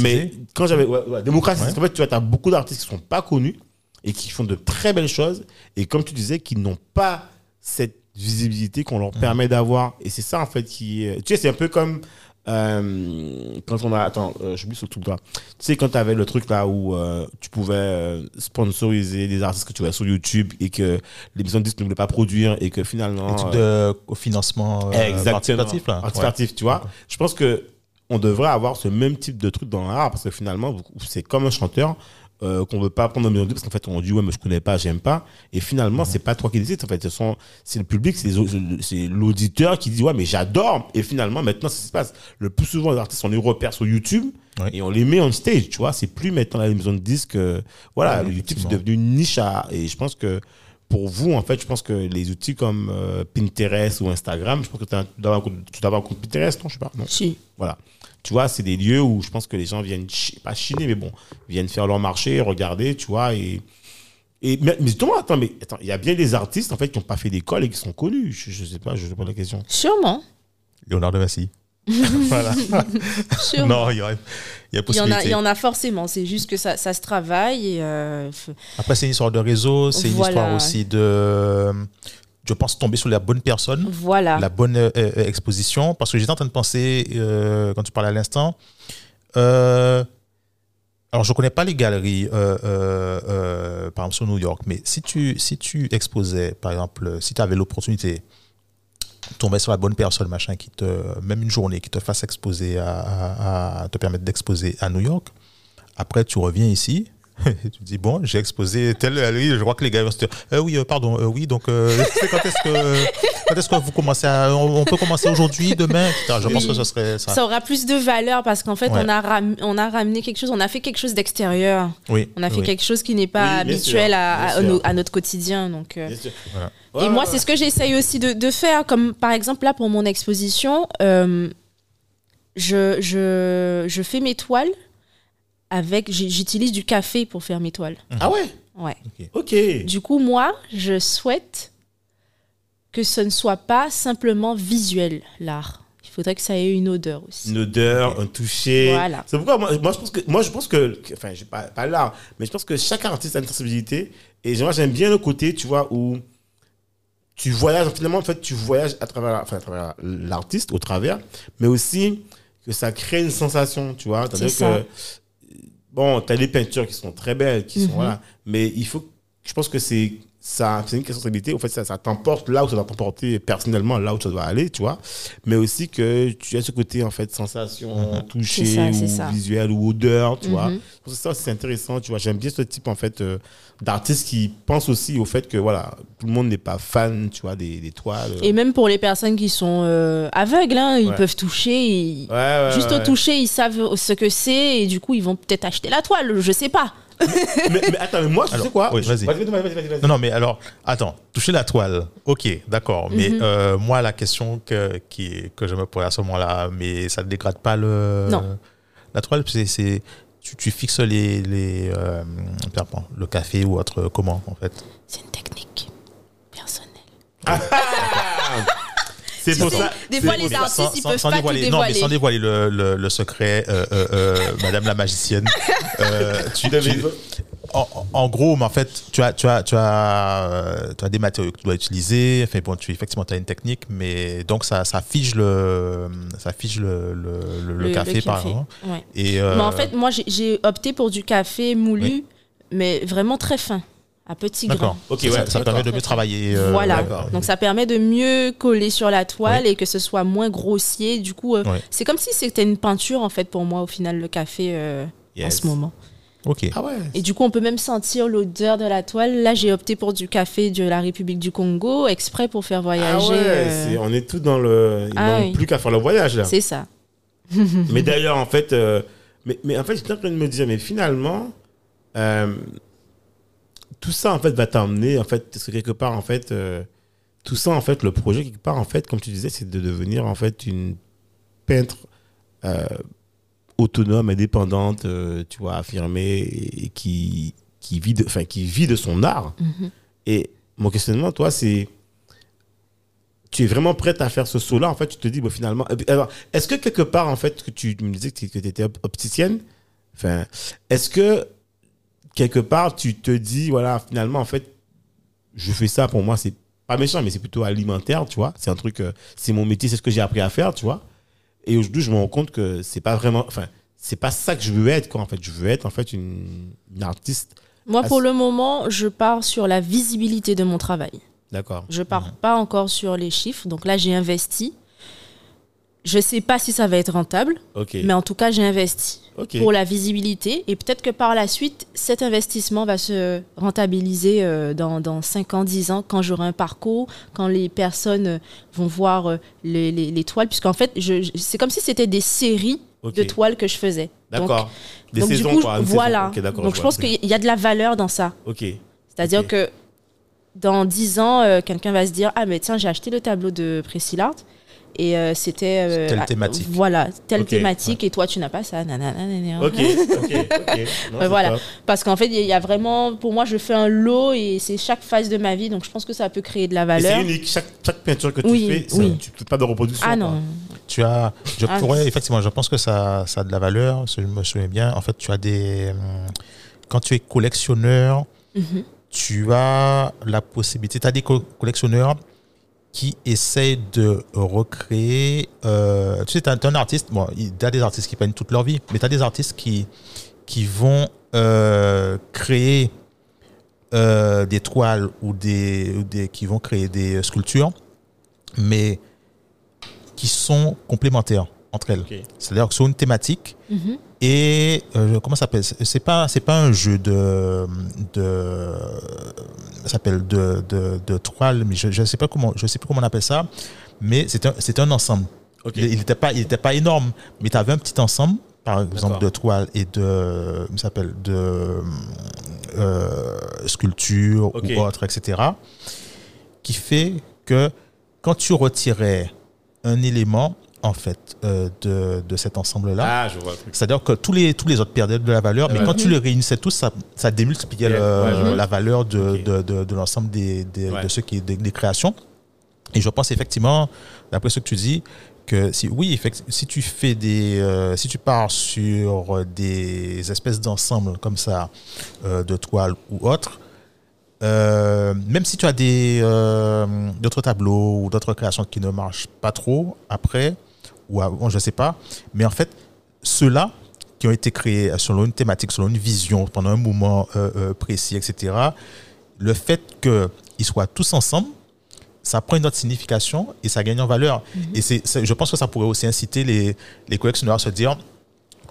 Mais quand j'avais, ouais, ouais, démocratie, Ouais. qu'en fait, tu vois, as beaucoup d'artistes qui sont pas connus et qui font de très belles choses. Et comme tu disais, qui n'ont pas cette visibilité qu'on leur permet d'avoir. Et c'est ça, en fait, qui. Tu sais, c'est un peu comme. Euh, quand on a. Attends, euh, j'oublie ce truc là. Tu sais, quand tu avais le truc là où euh, tu pouvais euh, sponsoriser des artistes que tu vois sur YouTube et que de disques ne voulaient pas produire et que finalement. Les trucs euh, de financement participatif, là. Participatif, tu vois. Je pense que on devrait avoir ce même type de truc dans l'art parce que finalement, c'est comme un chanteur euh, qu'on veut pas prendre en maison parce qu'en fait, on dit ouais, mais je connais pas, j'aime pas. Et finalement, c'est pas toi qui décides. En fait, ce sont, c'est le public, c'est l'auditeur qui dit ouais, mais j'adore. Et finalement, maintenant, qui se passe. Le plus souvent, les artistes, on les repère sur YouTube. Ouais. Et on les met on stage, tu vois. C'est plus maintenant la maison de disques. euh, voilà, Ouais, YouTube, c'est devenu une niche à, et je pense que pour vous, en fait, je pense que les outils comme euh, Pinterest ou Instagram, je pense que t'as- tu dois avoir un compte- tu dois avoir un compte Pinterest, non? Je sais pas. Non? Si. Voilà. Tu vois, c'est des lieux où je pense que les gens viennent, pas chiner, mais bon, viennent faire leur marché, regarder, tu vois. Et, et mais, mais justement, attends, mais attends, il y a bien des artistes, en fait, qui n'ont pas fait d'école et qui sont connus. Je, je sais pas, je sais pas la question. Sûrement. Léonard de Vinci. voilà. Sûrement. Non, il y, il y a Il y, en a, possibilité. il y en a forcément, c'est juste que ça, ça se travaille. Et, euh, Après, c'est une histoire de réseau, c'est une histoire aussi de, je pense, tomber sur la bonne personne, voilà. la bonne euh, euh, exposition. Parce que j'étais en train de penser, euh, quand tu parlais à l'instant, euh, alors je connais pas les galeries, par exemple sur New York, mais si tu, si tu exposais, par exemple, si tu avais l'opportunité, tomber sur la bonne personne, machin, qui te, même une journée, qui te fasse exposer, à, à- à te permettre d'exposer à New York, après tu reviens ici, et tu dis bon, j'ai exposé tel, oui, je crois que les gars vont se dire, Euh, oui, euh, pardon, euh, oui, donc euh, c'est quand est-ce que, quand est-ce que vous commencez à, on, on peut commencer aujourd'hui, demain, etc. Je pense Oui. que ce serait ça. Ça aura plus de valeur parce qu'en fait, Ouais. on, a ram- on a ramené quelque chose, on a fait quelque chose d'extérieur. Oui. On a fait oui. quelque chose qui n'est pas Oui, habituel sûr, à, bien à sûr. nos- à notre quotidien. Donc, euh. Bien sûr. Voilà. Ouais, Et moi, ouais, c'est ce que j'essaye aussi de, de faire. Comme par exemple, là, pour mon exposition, euh, je, je, je fais mes toiles avec. J'utilise du café pour faire mes toiles. Ah ouais? Ouais. Ok. Du coup, moi, je souhaite que ce ne soit pas simplement visuel, l'art. Il faudrait que ça ait une odeur aussi. Une odeur, un toucher. Voilà. C'est pourquoi moi, moi, je pense que, moi, je pense que, enfin, j'ai pas, pas l'art, mais je pense que chaque artiste a une sensibilité. Et moi, j'aime bien le côté, tu vois, où tu voyages, finalement, en fait, tu voyages à travers, enfin, à travers l'artiste, au travers, mais aussi que ça crée une sensation, tu vois. C'est-à-dire C'est ça. que, bon, tu as des peintures qui sont très belles, qui sont, Mhm. voilà, mais il faut, je pense que c'est, ça, c'est une responsabilité. Au fait, ça, ça t'emporte là où ça doit t'emporter personnellement, là où ça doit aller, tu vois. Mais aussi que tu as ce côté, en fait, sensation, toucher, C'est ça, ou visuel, ou odeur, tu vois. Mhm. C'est ça, c'est intéressant, tu vois. J'aime bien ce type, en fait, euh, d'artiste qui pense aussi au fait que, voilà, tout le monde n'est pas fan, tu vois, des, des toiles. Et même pour les personnes qui sont euh, aveugles, hein, ils Ouais. peuvent toucher. ils- Ouais, ouais, Juste au toucher, ils savent ce que c'est et du coup, ils vont peut-être acheter la toile. Je sais pas. Mais, mais attends, mais moi, tu Alors, sais quoi oui, vas-y. Vas-y, vas-y. Non, non, mais alors, attends, toucher la toile, ok, d'accord. Mais Mhm. euh, moi, la question que, qui, que je me pose à ce moment-là, mais ça ne dégrade pas le, Non. la toile, c'est, c'est- tu, tu fixes les, les, euh, pardon, le café ou autre, comment, en fait? C'est une technique personnelle. C'est pour ça. Des fois, les artistes, sans, ils peuvent sans pas dévoiler, tout non, mais dévoiler. sans dévoiler le, le, le secret, euh, euh, euh, Madame la magicienne. euh, tu, tu- en, en gros, mais en fait, tu as, tu as, tu as, tu as des matériaux que tu dois utiliser. Enfin, bon, tu, effectivement, tu as une technique, mais donc ça, ça fige le, ça fige le, le, le- le café, par exemple. Ouais. Et, euh, Mais en fait, moi, j'ai- j'ai opté pour du café moulu, Oui. mais vraiment très fin, à petits d'accord. grains. Ok, ça, ouais, ça permet de mieux travailler. euh, voilà. d'accord. Donc ça permet de mieux coller sur la toile et que ce soit moins grossier. Du coup, euh, c'est comme si c'était une peinture en fait pour moi au final le café euh, en ce moment. Ok. Ah ouais. Et du coup, on peut même sentir l'odeur de la toile. Là, j'ai opté pour du café de la République du Congo, exprès pour faire Ah voyager. ouais, euh, on est tous dans le. Il Ah manque oui. plus qu'à faire le voyage là. c'est ça. Mais d'ailleurs, en fait, euh, mais, mais en fait, j'étais en train de me dire, mais finalement, euh, tout ça en fait va t'emmener, en fait, parce que quelque part, en fait, euh, tout ça, en fait, le projet quelque part, en fait, comme tu disais, c'est de devenir en fait une peintre euh, autonome, indépendante, euh, tu vois, affirmée et, et qui qui vit de, enfin, qui vit de son art. Mhm. Et mon questionnement, toi, c'est tu es vraiment prête à faire ce saut-là, en fait, tu te dis, bon, finalement. Alors, est-ce que quelque part, en fait, que tu me disais que tu étais opticienne, enfin, est-ce que quelque part, tu te dis, voilà, finalement, en fait, je fais ça pour moi, c'est pas méchant, mais c'est plutôt alimentaire, tu vois. C'est un truc, euh, c'est mon métier, c'est ce que j'ai appris à faire, tu vois. Et aujourd'hui, je me rends compte que c'est pas vraiment, enfin, c'est pas ça que je veux être, quoi, en fait. Je veux être, en fait, une, une artiste. Moi, pour le moment, je pars sur la visibilité de mon travail. D'accord. Je pars pas encore sur les chiffres. Donc là, j'ai investi. Je sais pas si ça va être rentable, mais en tout cas, j'ai investi pour la visibilité. Et peut-être que par la suite, cet investissement va se rentabiliser euh, dans, dans 5 ans, 10 ans, quand j'aurai un parcours, quand les personnes vont voir euh, les, les- les toiles. Puisqu'en fait, je- je- c'est comme si c'était des séries de toiles que je faisais. D'accord. Des donc, saisons, du coup, quoi. voilà. Donc je pense qu'il y a de la valeur dans ça. Ok. C'est-à-dire que dans 10 ans, euh, quelqu'un va se dire Ah, mais tiens, j'ai acheté le tableau de Priscilla Art et euh, c'était. euh, Telle ah, thématique. Voilà, telle thématique et toi, tu n'as pas ça. nanana, nanana. Ok, ok, ok. Non, c'est voilà. top. Parce qu'en fait, il y, a- vraiment. Pour moi, je fais un lot et c'est chaque phase de ma vie, donc je pense que ça peut créer de la valeur. c'est unique. Chaque, chaque peinture que tu Oui, fais, ça- tu ne fais pas de reproduction. Ah quoi. non. Tu as, je Ah. pourrais, effectivement, je pense que ça, ça a de la valeur, si je me souviens bien. En fait, tu as des, hum, quand tu es collectionneur, Mhm. tu as la possibilité, tu as des co- collectionneurs qui essayent de recréer, euh, tu sais, tu as, un artiste, bon, il y a des artistes qui peignent toute leur vie, mais tu as des artistes qui, qui vont euh, créer euh, des toiles ou des, ou des, qui vont créer des sculptures, mais qui sont complémentaires entre elles. C'est-à-dire que sur une thématique, Mhm. Et euh, comment ça s'appelle? C'est pas c'est pas un jeu de de ça s'appelle de, de de toile, mais je je sais pas comment je sais plus comment on appelle ça, mais c'est un c'est un ensemble. Il n'était pas il était pas énorme, mais tu avais un petit ensemble par exemple de toile et de ça s'appelle? De euh, sculpture ou autre etc. qui fait que quand tu retirais un élément en fait euh, de, de cet ensemble là Ah, je vois c'est-à-dire que tous les, tous les autres perdaient de la valeur, mais Ouais. quand tu les réunissais tous, ça, ça démultipliait Ouais, le- ouais, je vois. la valeur de, de, de, de l'ensemble des, des- Ouais. de ceux qui des, des créations. Et je pense effectivement, d'après ce que tu dis, que si, oui, effect- si tu fais des, euh, si tu pars sur des espèces d'ensembles comme ça, euh, de toiles ou autres, euh, même si tu as des euh, d'autres tableaux ou d'autres créations qui ne marchent pas trop après ou avant, je sais pas, mais en fait ceux-là qui ont été créés selon une thématique, selon une vision pendant un moment euh, euh, précis, etc. le fait qu'ils soient tous ensemble, ça prend une autre signification et ça gagne en valeur. Et c'est, je pense que ça pourrait aussi inciter les, les collectionneurs à se dire,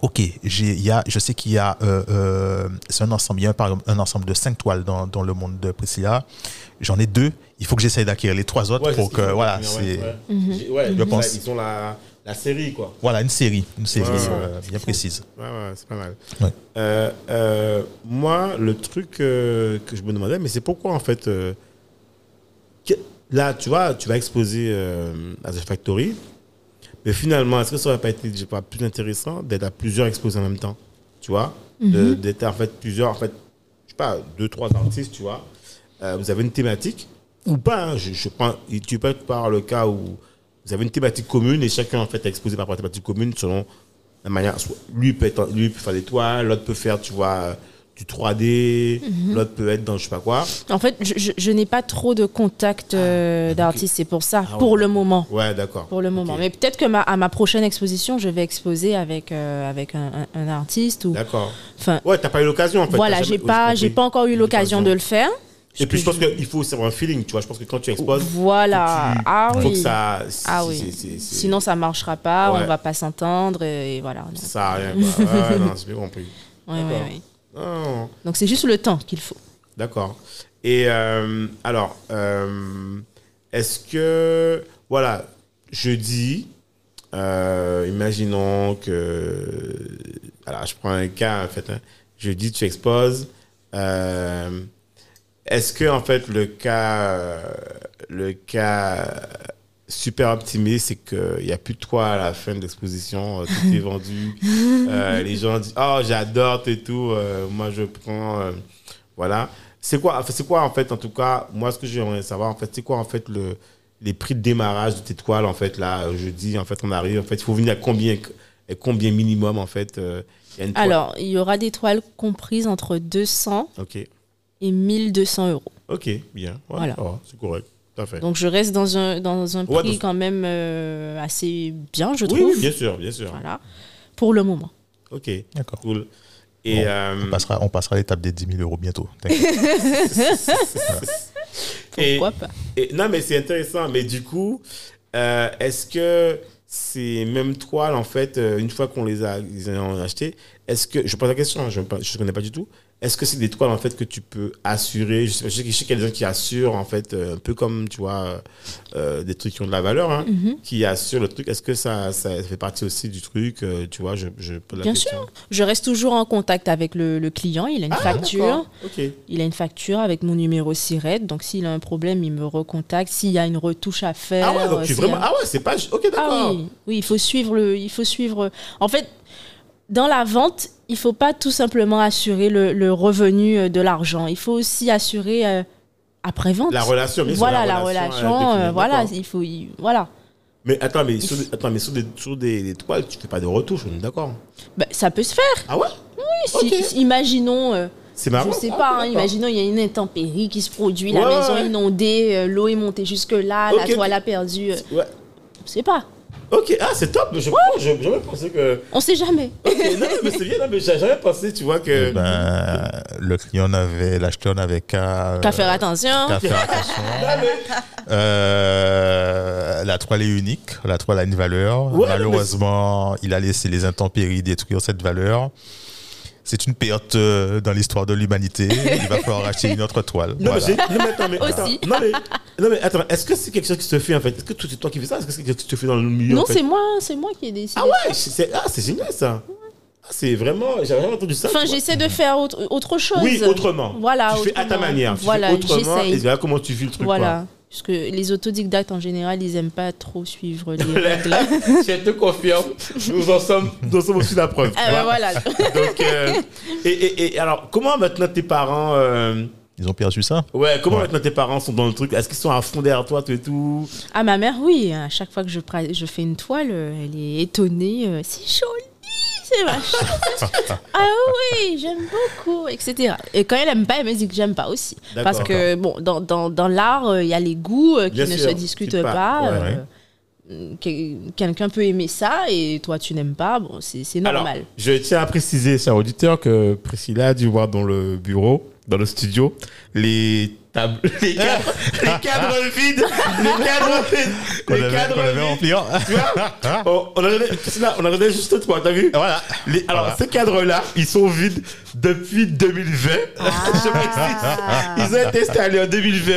OK, j'ai, il y a, je sais qu'il y a, euh, euh, c'est un ensemble, il y a par exemple un ensemble de cinq toiles dans, dans le monde de Priscilla. J'en ai deux. Il faut que j'essaye d'acquérir les trois autres Ouais, pour que, voilà, c'est, ouais, ouais. J'ai- ouais, Je pense. Ils ont la, la série, quoi. voilà, une série, une série Ouais, euh, bien précise. Ouais, ouais, c'est pas mal. Ouais. Euh, euh, moi, le truc euh, que je me demandais, mais c'est pourquoi, en fait, euh, que- là, tu vois, tu vas exposer euh, à The Factory, mais finalement, est-ce que ça aurait pas été pas, plus intéressant d'être à plusieurs exposés en même temps Tu vois? De- D'être en fait plusieurs, en fait, je sais pas, deux, trois artistes, tu vois? Euh, vous avez une thématique, ou pas, hein, je, je prends, tu peux être par le cas où vous avez une thématique commune et chacun, en fait, est exposé par rapport à la thématique commune selon la manière. Lui peut, être, lui peut faire des toiles, l'autre peut faire, tu vois, du 3D, l'autre peut être dans je sais pas quoi. En fait, je, je- je n'ai pas trop de contact euh, d'artistes, c'est pour ça, Ah pour le moment. Ouais, d'accord. Pour le moment. Mais peut-être que ma, à ma prochaine exposition, je vais exposer avec, euh, avec un, un- un artiste. Ou, D'accord. enfin, Ouais, t'as pas eu l'occasion, en fait. voilà, j'ai pas, j'ai pas encore eu l'occasion de le faire. Et puis, je pense qu'il faut avoir un feeling, tu vois. Je pense que quand tu exposes, Voilà. tu- Ah oui. ça. Ah c'est- oui. c'est- c'est- c'est- Sinon, ça marchera pas, Ouais. on va pas s'entendre et, et voilà. Non. Ça à rien. Ouais, non, c'est bien compris. Ouais. Non. Donc, c'est juste le temps qu'il faut. D'accord. Et euh, alors, euh, est-ce que, voilà, jeudi, euh, imaginons que, alors je prends un cas en fait, hein. jeudi tu exposes, euh, est-ce que en fait le cas, le cas super optimiste, c'est qu'il n'y a plus de toi à la fin de l'exposition, euh, tout est vendu, Euh, les gens disent oh j'adore et tout, euh, moi je prends, euh, voilà. C'est quoi, c'est quoi en fait en tout cas, moi ce que j'aimerais savoir en fait, c'est quoi en fait le les prix de démarrage de tes toiles en fait là jeudi en fait on arrive en fait il faut venir à combien combien minimum en fait il y a une toile- Alors, il y aura des toiles comprises entre 200 ok et 1200 euros. ok bien Ouais, Voilà. va, c'est correct tout à fait Donc, je reste dans un, dans un Ouais, prix donc- quand même euh, assez bien, je trouve. oui bien sûr bien sûr Voilà. Pour le moment. ok D'accord. cool et Bon, euh, On passera, on passera à l'étape des 10 000 euros bientôt. T'inquiète. et- Pourquoi pas Et- non, mais c'est intéressant. Mais du coup, euh, est-ce que ces mêmes toiles, en fait, une fois qu'on les a, les a achetées, est-ce que, je pose la question, hein, je ne connais pas du tout, est-ce que c'est des toiles, en fait, que tu peux assurer? Je sais, je sais, qu'il y a des gens qui assurent, en fait, euh, un peu comme, tu vois, euh, euh, des trucs qui ont de la valeur, hein, Mhm. qui assurent le truc. Est-ce que ça, ça fait partie aussi du truc euh, Tu vois, je, je pose la Bien question. Je reste toujours en contact avec le, le client. Il a une Ah, facture. Il a une facture avec mon numéro SIRET. Donc, s'il a un problème, il me recontacte. S'il y a une retouche à faire. Ah ouais, donc tu vraiment. Ah ouais, c'est pas. Ok, d'accord. Ah oui, oui, il faut suivre le, il faut suivre. En fait, dans la vente, il faut pas tout simplement assurer le, le revenu euh, de l'argent. Il faut aussi assurer euh, après vente. La relation, Voilà la la relation euh, voilà, il faut, voilà. Mais attends, mais sur, des- attends, mais sur des, sur des, des toiles, tu fais pas de retouches, on est d'accord Ben, ça peut se faire. Ah ouais? Ok. si- imaginons. euh, C'est marrant. je sais Ah, pas, hein, imaginons il y a une intempérie qui se produit, Ouais, la maison ouais. inondée, euh, l'eau est montée jusque là, Ok, la toile a perdu. euh, Ouais. je sais pas. Ok, ah, c'est top. Je j'ai jamais pensé que. On sait jamais. Ok, non, mais c'est bien, non, mais j'ai jamais pensé, tu vois, que. Ben, le client n'avait, l'acheteur n'avait qu'à Qu'à faire attention. qu'à faire attention. Euh, la toile est unique, la toile a une valeur. Ouais, Malheureusement, il a laissé les intempéries détruire cette valeur. C'est une perte euh, dans l'histoire de l'humanité. Il va falloir acheter une autre toile. Non, Voilà. mais j'ai- non, mais attends, mais, attends, Aussi. non, mais, non, mais attends, est-ce que c'est quelque chose qui se fait en fait? Est-ce que c'est toi qui fais ça? Est-ce que c'est quelque chose qui se fait dans le milieu Non, en fait? c'est moi, c'est moi qui ai décidé. Ah ouais, c'est ah, c'est génial ça. Ah, c'est vraiment. J'avais jamais entendu ça. Enfin, tu j'essaie de faire autre, autre chose. Oui, autrement. Voilà, Tu fais à ta autrement. manière. Tu Voilà, fais autrement. Et voilà comment tu vis le truc. Voilà. Parce que les autodidactes, en général, ils aiment pas trop suivre les règles. Je te confirme. Nous en sommes, nous sommes aussi la preuve. Ah ben voilà. Donc, euh, et, et, et alors, comment maintenant tes parents. euh, Ils ont perçu ça? Ouais, comment Ouais. maintenant tes parents sont dans le truc? Est-ce qu'ils sont à fond derrière toi, tout et tout? Ah, ma mère, oui. À chaque fois que je, je fais une toile, euh, elle est étonnée. c'est joli, c'est ah oui, j'aime beaucoup, etc. Et quand elle aime pas, elle me dit que j'aime pas aussi. Parce que, bon, dans, dans, dans l'art, euh, il y a les goûts euh, qui Bien ne sûr, se discutent pas- pas. ouais, euh, que- Quelqu'un peut aimer ça et toi tu n'aimes pas, bon, c'est c'est normal. Alors, je tiens à préciser, cher auditeur, que Priscilla a dû voir dans le bureau dans le studio, les les cadres, les cadres vides, les cadres vides, Qu'on les avait, cadres qu'on avait vides. rempli. hein. Tu vois on, on, en regardait- c'est là, on en regardait juste toi, t'as vu Voilà. Les- alors, Voilà. ces cadres-là, ils sont vides depuis 2020. Je précise. Ils ont été installés en 2020.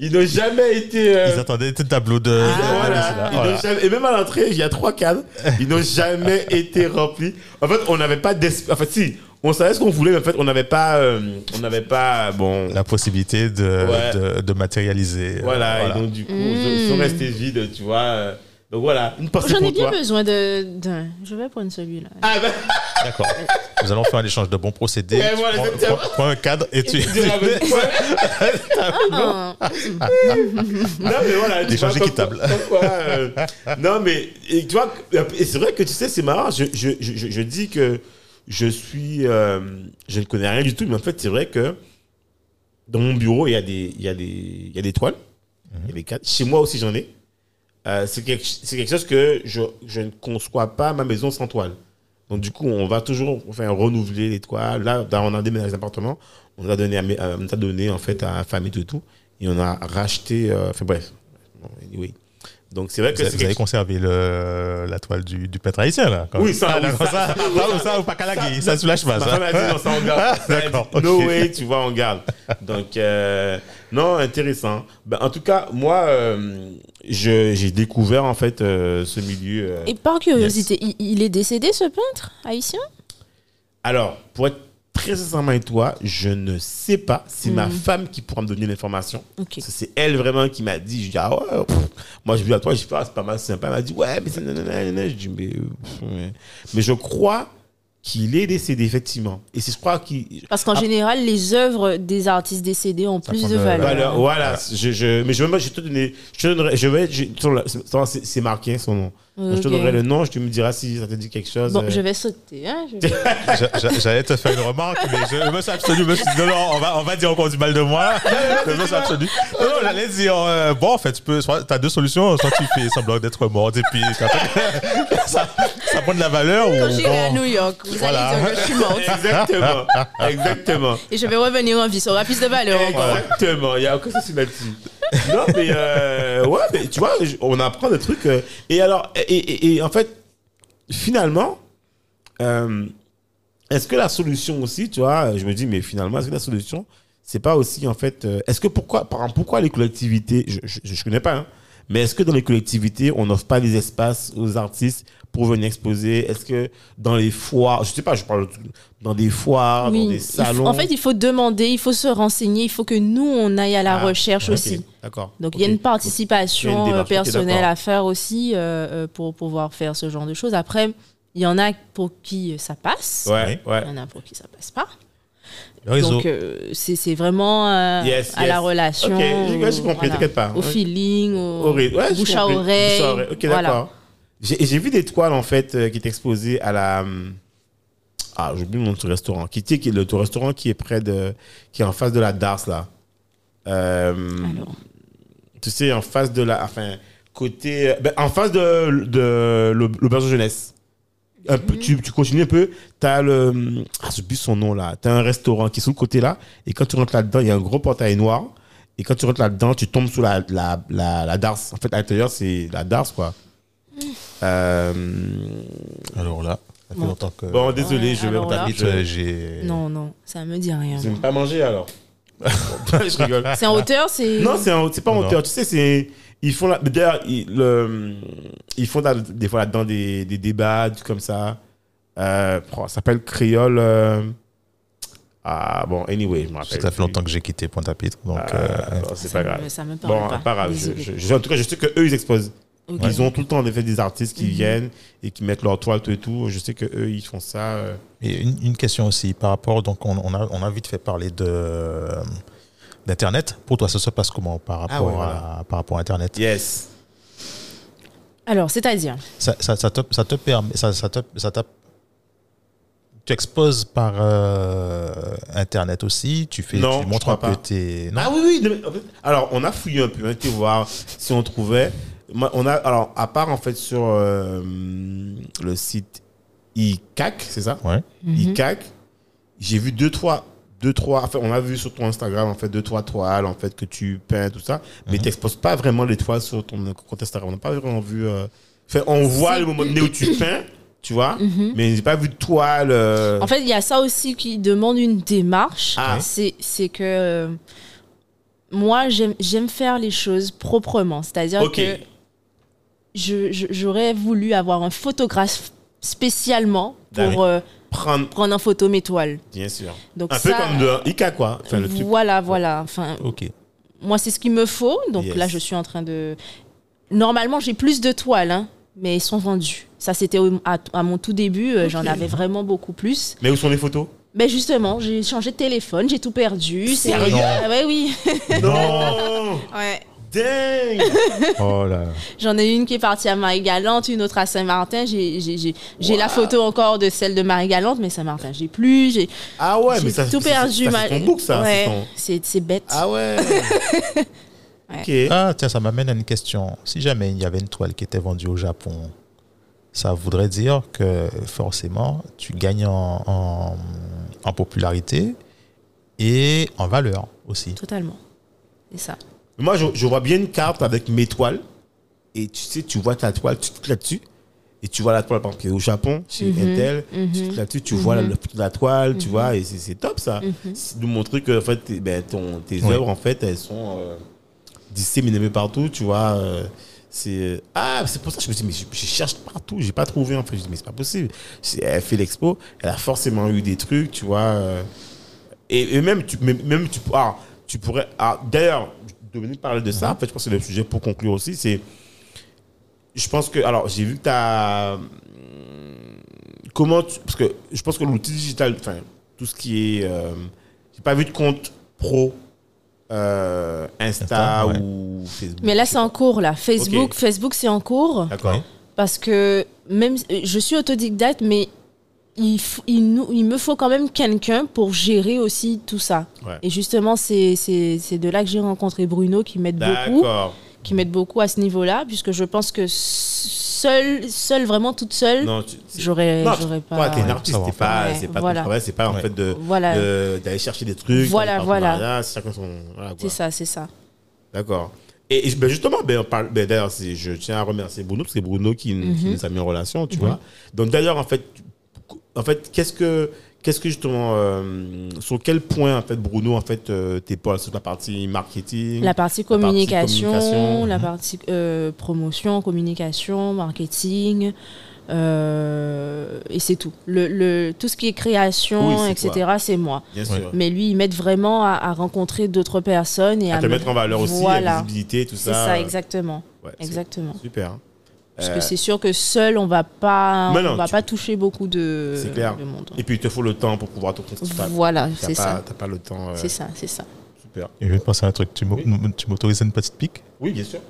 Ils n'ont jamais été. euh, Ils attendaient le tableau de. de- voilà. de- Ils n'ont voilà. jamais- et même à l'entrée, il y a trois cadres. Ils n'ont jamais été remplis. En fait, on n'avait pas d'espace. En fait, si, on savait ce qu'on voulait, mais en fait, on n'avait pas. euh, on n'avait pas. Bon. La possibilité de, Ouais. de, de matérialiser. euh, Voilà, et donc du coup, ils sont restés vides, tu vois. euh, Donc voilà, une pensée J'en ai bien toi. besoin de- d'un. Je vais prendre celui-là. Ah ben, D'accord. Nous allons faire un échange de bons procédés. Ouais, voilà, prends, prends- prends un cadre et tu. Ah, Non, mais voilà. L'échange comme équitable. quoi- comme quoi, euh, non, mais et tu vois, et c'est vrai que tu sais, c'est marrant. Je, je, je, je dis que je suis. euh, je ne connais rien du tout, mais en fait, c'est vrai que dans mon bureau, il y a des, il y a des, il y a des toiles. Il y a des cadres. Chez moi aussi, j'en ai. Euh, c'est quelque, quelque chose que je, je ne conçois pas ma maison sans toile. Donc, du coup, on va toujours enfin, renouveler les toiles. Là, on a déménagé d'appartement. On a donné, à, euh, on a donné en fait à la famille et tout. Et on a racheté. euh, Enfin, bref. Anyway. Donc, c'est vrai que Vous, c'est vous avez conservé le, la toile du, du peintre haïtien, là quand Oui, même. ça, Ah, oui, ça, ça, ça, ça, ou ça, ou pas calagui, ça soulage pas. Ça. a dit non, ça on garde. D'accord, No way, tu vois, on garde. Donc, euh, non, intéressant. Ben, en tout cas, moi, euh, je- j'ai découvert en fait euh, ce milieu. euh. Et par curiosité, il, il est décédé ce peintre haïtien? Alors, pour être très sincèrement avec toi, je ne sais pas. C'est ma femme qui pourra me donner l'information. C'est elle vraiment qui m'a dit. Je dis, ah ouais, pff. moi je dis à toi, je dis, ah, c'est pas mal sympa. Elle m'a dit, ouais, mais c'est nanana. Je dis, mais, pff, ouais. mais je crois qu'il est décédé, effectivement. Et c'est, je crois qu'il. Parce qu'en Ah. général, les œuvres des artistes décédés ont plus de valeur. Voilà, voilà. Je, je, mais je vais, je vais te donner, je donnerai, je vais, c'est c'est marqué son nom. Donc, je te donnerai le nom, je te me diras si ça te dit quelque chose. Bon, euh. je vais sauter. Hein, je vais- J'allais te faire une remarque, mais je me suis abstenu. Je me suis dit, non, non, on va, on va dire encore du mal de moi. Je me suis abstenu. Non, non, j'allais dire, euh, bon, en fait, tu peux, soit, as deux solutions. Soit tu fais semblant d'être morte et puis ça, ça prend de la valeur. Quand j'irai à bon, New York, vous Voilà. allez dire que je suis morte. Exactement, exactement. Et je vais revenir en vie. Ça aura plus de valeur encore. Exactement, il n'y a aucun souci là-dessus. Non, mais euh, ouais, mais tu vois, on apprend des trucs. euh, et alors, et, en fait, finalement, euh, est-ce que la solution aussi, tu vois, je me dis, mais finalement, est-ce que la solution, c'est pas aussi, en fait, euh, est-ce que pourquoi, pourquoi les collectivités, je, je, je connais pas, hein, mais est-ce que dans les collectivités, on n'offre pas des espaces aux artistes pour venir exposer? Est-ce que dans les foires, je sais pas, je parle de- dans des foires, Oui. dans des faut- salons en fait, il faut demander, il faut se renseigner, il faut que nous, on aille à la Ah, recherche aussi. D'accord. Donc, il y a une participation a une euh, personnelle à faire aussi euh, euh, pour pouvoir faire ce genre de choses. Après, il y en a pour qui ça passe. Ouais, ouais. Il y en a pour qui ça passe pas. Donc, euh, c'est vraiment euh, Yes, à yes. la relation. Ok, j'ai- j'ai compris, t'inquiète pas. Au Ouais. feeling, au, Horrible. Ouais, bouche à oreille. Bouche à oreille. Ok, Voilà. d'accord. J'ai vu des toiles, en fait, euh, qui étaient exposées à la. hum, Ah, de ce restaurant. Qui, est le tout restaurant qui est près de. qui est en face de la Dars, là. Euh, Alors, tu sais, en face de la. Enfin, côté. ben, en face de, de l'auberge de jeunesse. Un peu, tu, tu continues un peu, tu as le. Ah, j'ai oublié son nom là. Tu as un restaurant qui est sur le côté là, et quand tu rentres là-dedans, il y a un gros portail noir. Et quand tu rentres là-dedans, tu tombes sous la, la, la, la Dars. En fait, à l'intérieur, c'est la Dars, quoi. Euh, Alors là, ça fait Bon. longtemps que. bon, désolé, Ouais, je vais alors là- taper. Euh, j'ai. non, non, ça me dit rien. Je n'aime pas manger alors? je rigole. C'est en hauteur, c'est. Non, c'est en- c'est pas en Non. hauteur. Tu sais, c'est. Ils font. D'ailleurs, ils, le- ils font des fois là-dedans des, des débats, du- comme ça. Euh, oh, ça s'appelle Créole. euh, Ah, bon, anyway, je me rappelle. Ça fait longtemps que j'ai quitté Pointe-à-Pitre. Donc, Ah, euh, bon, c'est Ça pas grave. Ça me parle Bon, pas. pas grave. Je, Désolée. je- je- en tout cas, je sais que eux ils exposent. Ils ont tout le temps en effet des artistes Mhm. qui viennent et qui mettent leur toile tout et tout. Je sais que eux ils font ça. euh. Et une, une question aussi par rapport, donc on, on a, on a vite fait parler de d'internet. Pour toi, ça se passe comment par rapport Ah ouais, voilà. à par rapport à internet? Yes. Alors, c'est-à-dire? Ça, ça, ça te, ça te permet, ça, ça te, ça t'a- tu exposes par euh, internet aussi? Tu fais, Non, tu montres un peu tes. Non? Ah oui, oui. mais alors, on a fouillé un peu, on a été voir si on trouvait. On a, alors, à part en fait sur euh, le site ICAC, c'est ça? Ouais. Mhm. ICAC, j'ai vu deux trois, deux trois enfin on a vu sur ton Instagram en fait deux trois toiles en fait que tu peins tout ça mais tu n'exposes pas vraiment les toiles sur ton compte Instagram on n'a pas vraiment vu euh, enfin, on voit le moment donné où tu peins tu vois mais j'ai pas vu de toile euh, En fait, il y a ça aussi qui demande une démarche. Ah. C'est c'est que euh, moi, j'aime j'aime faire les choses proprement. C'est-à-dire Ok. que je- je- j'aurais voulu avoir un photographe spécialement pour euh, prendre prendre en photo mes toiles. bien sûr Donc un peu comme de Ika quoi enfin le truc Voilà, voilà. Enfin, Ok. moi, c'est ce qu'il me faut. Donc Yes. là, je suis en train de. Normalement, j'ai plus de toiles, hein, mais ils sont vendus. Ça, c'était à, à mon tout début. euh, J'en avais vraiment beaucoup plus. mais où sont les photos? Ben justement, j'ai changé de téléphone, j'ai tout perdu. c'est- Sérieux Ah ouais, oui. non Ouais. Dingue Oh là. J'en ai une qui est partie à Marie-Galante, une autre à Saint-Martin. J'ai j'ai- j'ai- j'ai la photo encore de celle de Marie-Galante, mais Saint-Martin, j'ai plus. J'ai ah ouais mais j'ai ça tout c'est- perdu. ça, ma- c'est ton book ça Ouais, c'est ton- c'est c'est bête. ah ouais ok Ah, tiens, ça m'amène à une question. Si jamais il y avait une toile qui était vendue au Japon, ça voudrait dire que forcément, tu gagnes en, en- en popularité et en valeur aussi. Totalement. C'est ça. Moi, je, je vois bien une carte avec mes toiles. Et tu sais, tu vois ta toile, tu cliques là-dessus. Et tu vois la toile, par exemple, qui est au Japon, chez Mhm, Intel. Tu mhm. cliques là-dessus, tu vois la, le- la toile, tu Mhm. vois, et c'est top ça. Mhm. C'est nous montrer que en fait, tes- ben, ton, tes Oui. œuvres, en fait, elles sont euh, disséminées partout, tu vois. euh, c'est ah c'est pour ça que je me dis mais je, je cherche partout j'ai pas trouvé en fait je dis mais c'est pas possible elle fait l'expo elle a forcément eu des trucs tu vois euh, et, et même tu même, même tu ah, tu pourrais ah, d'ailleurs Dominique parlait de ça en fait je pense que c'est le sujet pour conclure aussi c'est je pense que alors j'ai vu que tu as comment tu, parce que je pense que l'outil digital enfin tout ce qui est euh, j'ai pas vu de compte pro euh, Insta, Insta, ouais. ou Facebook Mais là, c'est en cours, là. Facebook, Ok. Facebook c'est en cours. d'accord Parce que même je suis autodidacte, mais il, il, nous- il me faut quand même quelqu'un pour gérer aussi tout ça. Ouais. Et justement, c'est c'est- c'est de là que j'ai rencontré Bruno qui m'aide beaucoup, qui m'aide beaucoup à ce niveau-là, puisque je pense que seule, seule vraiment toute seule, j'aurais j'aurais toi, pas. t'es une artiste, c'est pas, pas ton voilà. travail, c'est pas en fait de, Voilà, de- d'aller chercher des trucs. Voilà, voilà. c'est ça, c'est ça. D'accord. Et, et, ben, justement, ben, on parle, ben, d'ailleurs, je tiens à remercier Bruno, parce que c'est Bruno qui, qui nous a mis en relation, tu vois. Donc, d'ailleurs, en fait, en fait qu'est-ce que, qu'est-ce que justement, euh, sur quel point, en fait, Bruno, en fait, euh, t'es pas sur la partie marketing La partie La partie communication, la partie euh, promotion, communication, marketing, et c'est tout. Le, le- tout ce qui est création, Oui, etc., c'est moi. Bien Ouais. sûr. Mais lui, il m'aide vraiment à, à rencontrer d'autres personnes et à, à te me- mettre en valeur aussi, Voilà. la visibilité, tout C'est ça. ça, exactement. Ouais, exactement. Super. Parce Euh, que c'est sûr que seul, on va pas, Mais non, on va tu- pas toucher beaucoup de, C'est clair. de monde. Et puis, il te faut le temps pour pouvoir te concentrer. Voilà, c'est ça. T'as pas le temps. euh, C'est ça, c'est ça. Super. Et je viens de penser à un truc. Tu m'au- tu m'autorises une petite pique? Oui, bien sûr.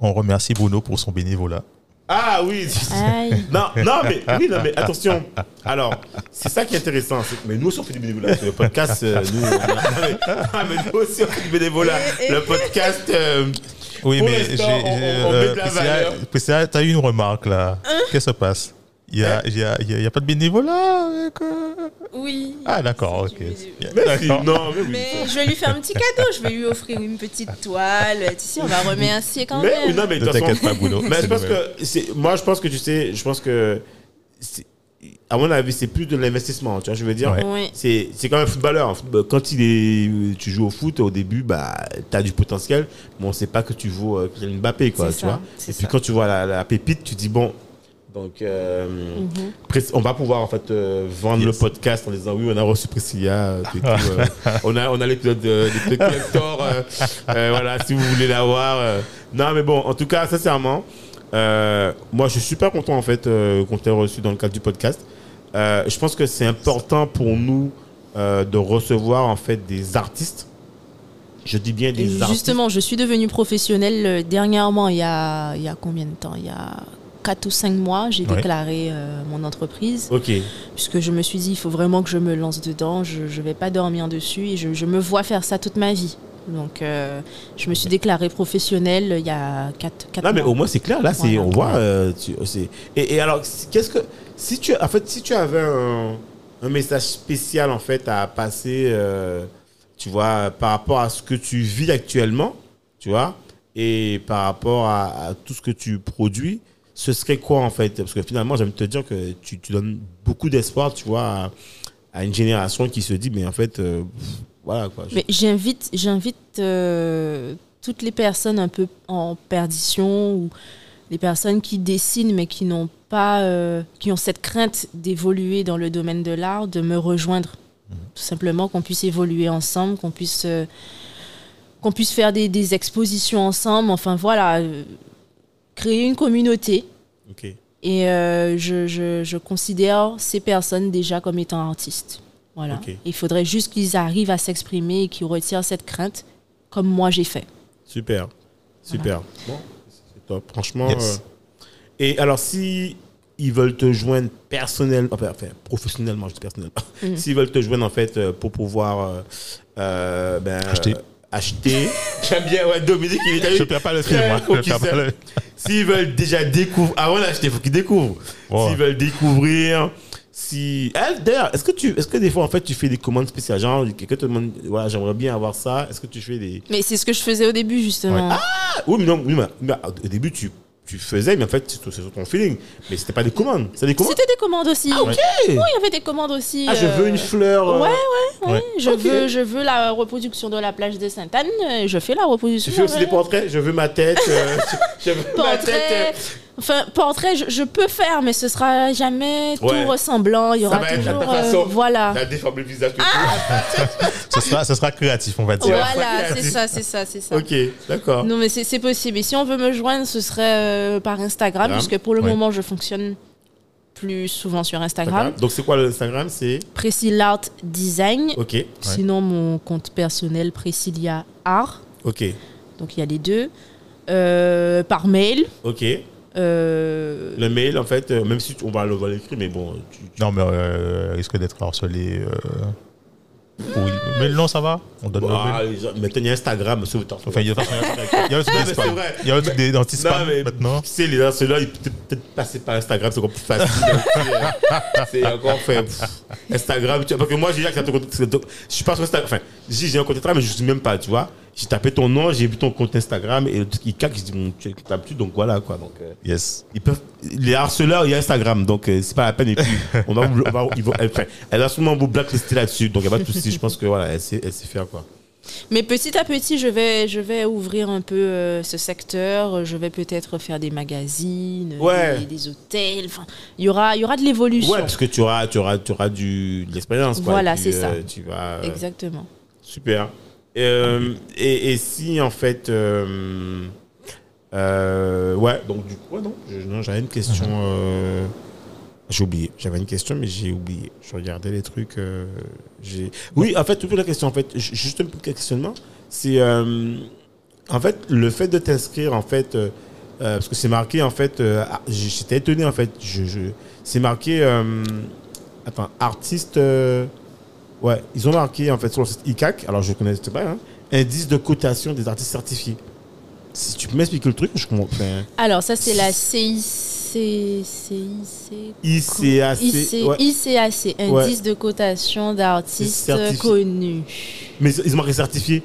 On remercie Bruno pour son bénévolat. Ah oui. Non, non, mais, oui, non, mais attention. Alors, c'est ça qui est intéressant. mais nous aussi, on fait du bénévolat. Le podcast, euh, nous, on ah, mais nous aussi, on fait du bénévolat. Le podcast, euh, Oui, Pour mais j'ai. Priscilla- valeur. Priscilla, t'as eu une remarque là. Hein Qu'est-ce qui se passe? Il y a, il y, a, il y a- a pas de bénévolat avec, euh, Oui. Ah, d'accord, ok. non, mais oui. Mais je vais lui faire un petit cadeau. Je vais lui offrir une petite toile. Tu sais, on va remercier quand Mais, même. non, mais de Ne toute façon- t'inquiète pas, Bruno. Mais je c'est pense que, moi, je pense que tu sais, je pense que, c'est- à mon avis, c'est plus de l'investissement. Tu vois, je veux dire, Ouais. C'est c'est quand même un footballeur. Football- Quand il est, tu joues au foot, au début, bah, tu as du potentiel, mais on sait pas que tu vaux euh, Mbappé, quoi, C'est tu ça, vois. c'est Et puis ça. quand tu vois la, la pépite, tu dis, bon, donc, euh, Mhm. On va pouvoir en fait euh, vendre Yes. le podcast en disant oui on a reçu Priscilla euh, tout euh, on a on a l'épisode de l'épisode collector euh, euh, voilà si vous voulez l'avoir euh. non mais bon en tout cas sincèrement euh, moi je suis super content en fait euh, qu'on t'ait reçu dans le cadre du podcast Euh, je pense que c'est important pour nous euh, de recevoir en fait des artistes. Je dis bien des artistes. Justement, je suis devenue professionnelle euh, dernièrement, il y a, il y a combien de temps? Il y a 4 ou 5 mois, j'ai Ouais. déclaré euh, mon entreprise, ok. Puisque je me suis dit, il faut vraiment que je me lance dedans, je ne vais pas dormir dessus, et je, je me vois faire ça toute ma vie. Donc, euh, je me suis déclarée professionnelle il y a 4, Non, mais au moins c'est clair. Là, c'est on voit. euh, tu- c'est- et, et alors, qu'est-ce que si tu en fait si tu avais un un message spécial en fait à passer, euh, tu vois, par rapport à ce que tu vis actuellement, tu vois, et par rapport à, à tout ce que tu produis, ce serait quoi en fait? Parce que finalement, j'aime te dire que tu, tu donnes beaucoup d'espoir, tu vois, à, à une génération qui se dit, mais en fait, euh, pff, voilà quoi. Mais j'invite, j'invite euh, toutes les personnes un peu en perdition ou les personnes qui dessinent mais qui n'ont pas, euh, qui ont cette crainte d'évoluer dans le domaine de l'art, de me rejoindre. Tout simplement qu'on puisse évoluer ensemble, qu'on puisse, euh, qu'on puisse faire des, des expositions ensemble. Enfin voilà, créer une communauté. Et je, je, je considère ces personnes déjà comme étant artistes. Voilà. Il faudrait juste qu'ils arrivent à s'exprimer et qu'ils retirent cette crainte, comme moi j'ai fait. Super, super. Bon, c'est top. Franchement. Yes. euh, Et alors, si ils veulent te joindre personnellement, enfin, professionnellement, je dis personnellement, Mhm. s'ils veulent te joindre en fait euh, pour pouvoir euh, euh, ben, Acheter. euh, acheter. J'aime bien, ouais, Dominique, il est Je perds pas le fil, moi. Faut Je qu'il perds pas sache. le- S'ils veulent déjà découvrir, avant d'acheter, il faut qu'ils découvrent. S'ils veulent découvrir, si. Eh, D'ailleurs, est-ce que tu, est-ce que des fois en fait tu fais des commandes spéciales, genre quelqu'un te demande, voilà, j'aimerais bien avoir ça. Est-ce que tu fais des. Mais c'est ce que je faisais au début, justement. Ah, oui, mais non, oui, mais, mais au début tu, tu faisais, mais en fait c'est sur ton feeling. Mais c'était pas des commandes, c'est des commandes? C'était des commandes aussi. Ah, ok. Oui, il y avait des commandes aussi. Ah, je veux euh, une fleur. euh, Ouais, ouais, ouais. Ouais. Je, veux, je veux la reproduction de la plage de Sainte-Anne. euh, Je fais la Tu reproduction. fais aussi des portraits? Je veux ma tête. euh, je, veux ma tête. Enfin, portrait, je, je peux faire, mais ce sera jamais Ouais. tout ressemblant. Il y Ça aura toujours. euh, façon. voilà. T'as déformé le visage. que Ce sera, ce sera créatif, on va dire. Ouais. Voilà, Ouais. c'est ça, c'est ça, c'est ça. Ok, d'accord. Non, mais c'est possible. Et si on veut me joindre, ce serait euh, par Instagram, Instagram. puisque pour le Ouais. moment, je fonctionne plus souvent sur Instagram. Donc c'est quoi le Instagram? C'est Priscilla Art Design. ok, Sinon, mon compte personnel, Priscilla Art. ok, Donc, il y a les deux. Euh, par mail. ok. Euh, Le mail en fait, euh, même si tu- on va le va l'écrire, mais bon, tu, tu- Non, mais euh, risque d'être harcelé. euh, oui. Mais non, ça va. On donne Bah, le gens- maintenant il y a Instagram, sauf Enfin, il y a il y a le truc des spams. Il y a le truc des mais maintenant. Tu sais, les gens, ceux-là, ils peuvent peut-être passer par Instagram, c'est encore plus facile. C'est encore fait. Instagram, tu vois, parce que moi, j'ai dit que je suis pas sur Instagram. Enfin, j'ai un compte Instagram, mais je ne sais même pas, tu vois. J'ai tapé ton nom, j'ai vu ton compte Instagram, et le truc, il caque, je dis, bon, tu tapes-tu, donc voilà, quoi. Donc, euh, Yes. ils peuvent, les harceleurs, il y a Instagram, donc euh, c'est pas la peine. Et puis, on va, on va- ils vont, enfin, elle va sûrement vous blacklister là-dessus, donc il n'y a pas de souci. Je pense que voilà, elle sait, elle sait faire, quoi. Mais petit à petit, je vais, je vais ouvrir un peu euh, ce secteur. Je vais peut-être faire des magazines, Ouais. des, des hôtels. Enfin, il y aura, il y aura de l'évolution. Ouais, parce que tu auras, tu auras, tu auras du, de l'expérience, quoi. Voilà, c'est ça. euh, Tu vas. euh, Exactement. Super. Euh, et, et si en fait, euh, euh, ouais, donc du coup, ouais, non, j'avais une question. euh, j'ai oublié. J'avais une question, mais j'ai oublié. Je regardais les trucs. j'ai. Oui, en fait, toute la question, en fait, ju- juste un petit questionnement, c'est en fait le fait de t'inscrire, en fait, parce que c'est marqué, en fait, ah, j'étais étonné, en fait, je, je- c'est marqué, attends, artiste. Ouais, ils ont marqué en fait sur le site ICAC, alors je connais pas, hein, indice de cotation des artistes certifiés. Si tu peux m'expliquer le truc, je comprends. Enfin, Alors, ça, c'est la CIC. CIC. ICAC. IC, ouais. ICAC, Ouais. indice de cotation d'artistes connus. Mais ils ont marqué certifié.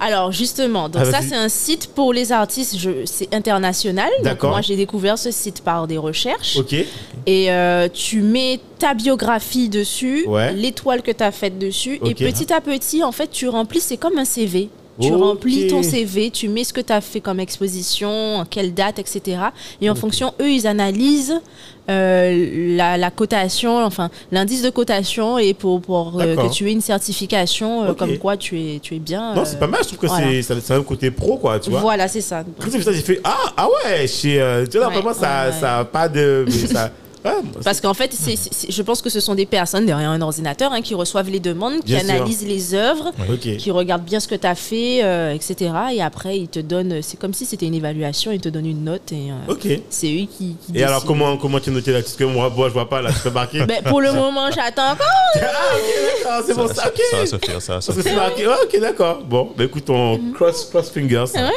Alors justement, donc Ah, ça c'est un site pour les artistes, c'est international. D'accord. moi j'ai découvert ce site par des recherches. Ok. Et euh, tu mets ta biographie dessus, Ouais. l'étoile que tu as faite dessus, et petit à petit, en fait, tu remplis, c'est comme un CV. Tu remplis ton CV, tu mets ce que tu as fait comme exposition, quelle date, etc. Et en fonction, eux, ils analysent euh, la, la cotation, enfin l'indice de cotation, et pour, pour euh, que tu aies une certification euh, comme quoi tu es, tu es bien. Non, c'est pas mal, je trouve que voilà. c'est ça, un côté pro, quoi, tu vois. Voilà, c'est ça. Quand j'ai vu ça, j'ai fait Ah, ah ouais, chez. tu vois, Ouais, vraiment, ça, ouais, ouais. ça a pas de. mais ça, ouais, Parce qu'en fait, je pense que ce sont des personnes derrière un ordinateur hein, qui reçoivent les demandes, qui sûr. analysent les œuvres, qui regardent bien ce que tu as fait, euh, etc. Et après, ils te donnent, c'est comme si c'était une évaluation, ils te donnent une note et euh, c'est eux qui, qui Et alors, comment, comment tu as noté là? Parce que moi, moi, je vois pas là, tu peux marquer. Ben, Pour le moment, j'attends encore. ah, ok, d'accord, c'est bon, ça, ok. Ça va se faire, ça va se Parce que faire. c'est marqué. Ah, ok, d'accord. Bon, bah écoute, on cross, cross fingers. Ouais.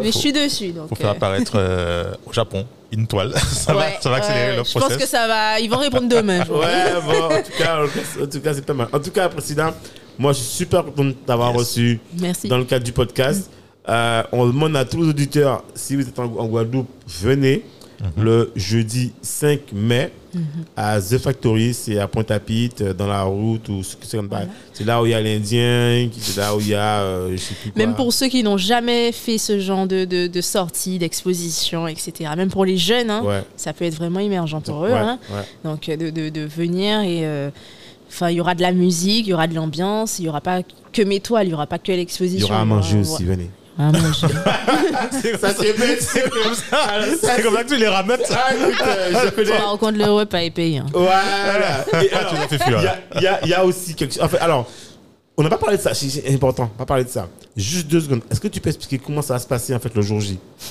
Mais je suis dessus. Donc, Pour faire euh, apparaître euh, au Japon une toile. ça, va, ça va accélérer ouais, le Je process. pense que ça va. Ils vont répondre demain. je. Ouais, bon, en tout cas, en tout cas, c'est pas mal. En tout cas, Président, moi, je suis super content de t'avoir Yes. reçu Merci. dans le cadre du podcast. Euh, on demande à tous les auditeurs, si vous êtes en, en Guadeloupe, venez le jeudi 5 mai à The Factory, c'est à Pointe-à-Pitre, euh, dans la route, ou c'est là où il y a l'Indien, c'est là où il y a, euh, je sais plus quoi. Même pour ceux qui n'ont jamais fait ce genre de, de, de sortie, d'exposition, etc. Même pour les jeunes, hein, Ouais. ça peut être vraiment émergent pour eux. Ouais, hein. ouais. Donc euh, de, de, de venir et euh, enfin il y aura de la musique, il y aura de l'ambiance, il y aura pas que mes toiles, il y aura pas que Il y l'exposition. aura à manger aussi, ouais. venez. À manger. Ça, c'est bête, c'est comme ça. C'est comme ça que tu les ramènes. Ah, écoute, euh, je connais. Par contre le repas est payé. hein. Voilà. Et alors, tu l'as fait il fuir, y a, il y a- il y a aussi quelque chose. En fait, alors, on n'a pas parlé de ça. C'est c'est important. On n'a pas parlé de ça. Juste deux secondes. Est-ce que tu peux expliquer comment ça va se passer en fait le jour J?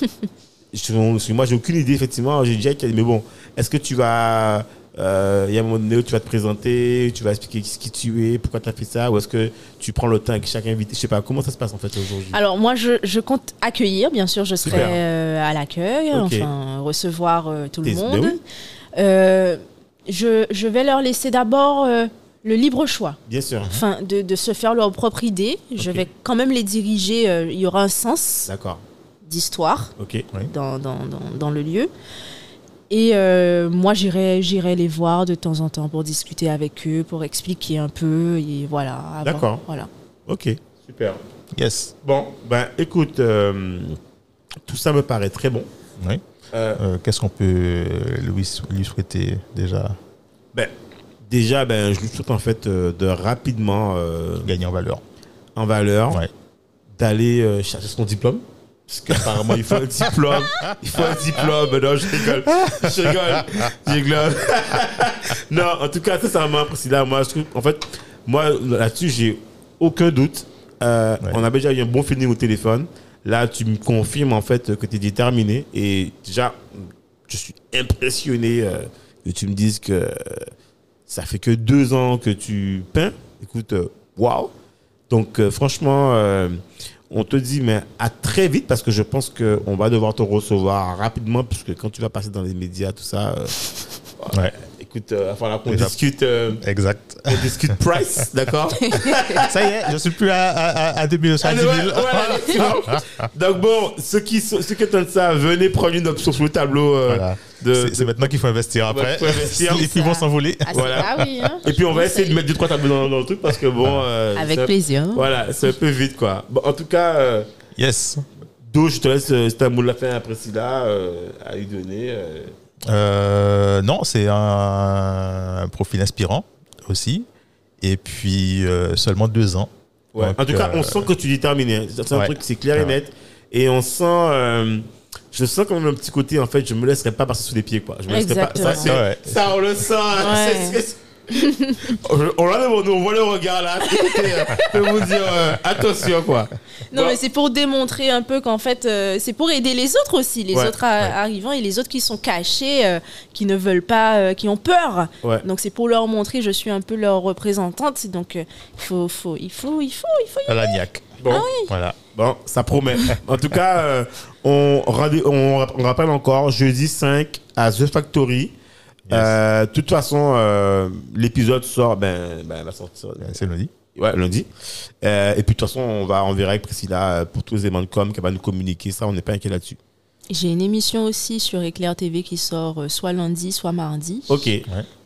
Je- parce que Moi, j'ai aucune idée. Effectivement, j'ai déjà dit, mais bon, est-ce que tu vas euh, il y a un moment donné où tu vas te présenter, tu vas expliquer qui, qui tu es, pourquoi tu as fait ça, ou est-ce que tu prends le temps avec chaque invité Je sais pas, comment ça se passe en fait aujourd'hui? Alors moi je, je compte accueillir, bien sûr je serai euh, à l'accueil, enfin recevoir euh, tout le monde. Euh, je, je vais leur laisser d'abord euh, le libre choix. Bien sûr. enfin, de, de se faire leur propre idée. Je vais quand même les diriger. euh, il y aura un sens D'accord. d'histoire Ok. dans, dans, dans, dans le lieu. Et euh, moi, j'irai, j'irai les voir de temps en temps pour discuter avec eux, pour expliquer un peu. Et voilà. avant. D'accord. Voilà. Ok. Super. Yes. Bon, ben écoute, euh, tout ça me paraît très bon. Oui. Euh, Euh, Qu'est-ce qu'on peut lui, lui souhaiter déjà? Ben, déjà, ben, je lui souhaite en fait euh, de rapidement euh, gagner en valeur en valeur, Ouais. d'aller euh, chercher son diplôme. Parce qu'apparemment, il faut un diplôme. Il faut un diplôme. Non, je rigole. Je rigole. Je rigole. non, en tout cas, sincèrement, Priscilla, moi, je trouve, en fait, moi, là-dessus, j'ai aucun doute. Euh, Ouais. On avait déjà eu un bon feeling au téléphone. Là, tu me confirmes, en fait, que tu es déterminé. Et déjà, je suis impressionné euh, que tu me dises que euh, ça fait que deux ans que tu peins. Écoute, waouh! Donc, euh, franchement, on te dit, mais à très vite, parce que je pense qu'on va devoir te recevoir rapidement, puisque quand tu vas passer dans les médias, tout ça, euh. Écoute, il va falloir qu'on Déjà. discute, euh, Exact. on discute price, d'accord Ça y est, je suis plus à, à, à 2200, à 10 000. Ah, ouais, voilà, effectivement. Donc bon, ceux qui, sont- ceux qui attendent ça, venez prendre une option sur le tableau. euh, Voilà. de, C'est c'est maintenant qu'il faut investir après. Ouais, faut investir. Les filles vont s'envoler. Ah, c'est- Voilà. oui, hein. Et puis on va essayer de mettre deux trois tableaux dans, dans le truc parce que bon. euh, Avec plaisir. Voilà, c'est un peu vite quoi. Bon, en tout cas, euh, Yes. Do, je te laisse, euh, c'est un mot de la fin à Priscilla euh, à lui donner. Euh. Non, c'est un, un profil inspirant aussi. Et puis, euh, seulement deux ans. Ouais. Donc, en tout cas, euh, on sent que tu es déterminé. C'est un ouais. truc, c'est clair et net. Et on sent. euh, je sens quand même un petit côté, en fait, je me laisserai pas passer sous les pieds, quoi. Je me laisserai pas. Ça, on le sent. Ouais. On, l'a devant nous, on voit le regard là. Euh, je peux vous dire, euh, attention, quoi. Non, Bon. mais c'est pour démontrer un peu qu'en fait, euh, c'est pour aider les autres aussi, les Ouais, autres ouais. arrivants et les autres qui sont cachés, euh, qui ne veulent pas, euh, qui ont peur. Ouais. Donc c'est pour leur montrer, je suis un peu leur représentante. Donc euh, il faut, faut, il faut, il faut, il faut. y À la niaque. Bon. Voilà. Bon, ça promet. en tout cas, euh, on, on rappelle encore, jeudi 5 à The Factory. Euh, De toute façon, euh, l'épisode sort, ben, ben, va sortir C'est lundi. ouais, lundi. Euh, et puis de toute façon, on va en verra avec Priscilla pour tous les éléments de com qu'elle va nous communiquer. Ça, on n'est pas inquiet là-dessus. J'ai une émission aussi sur Éclair TV qui sort soit lundi, soit mardi. Ok,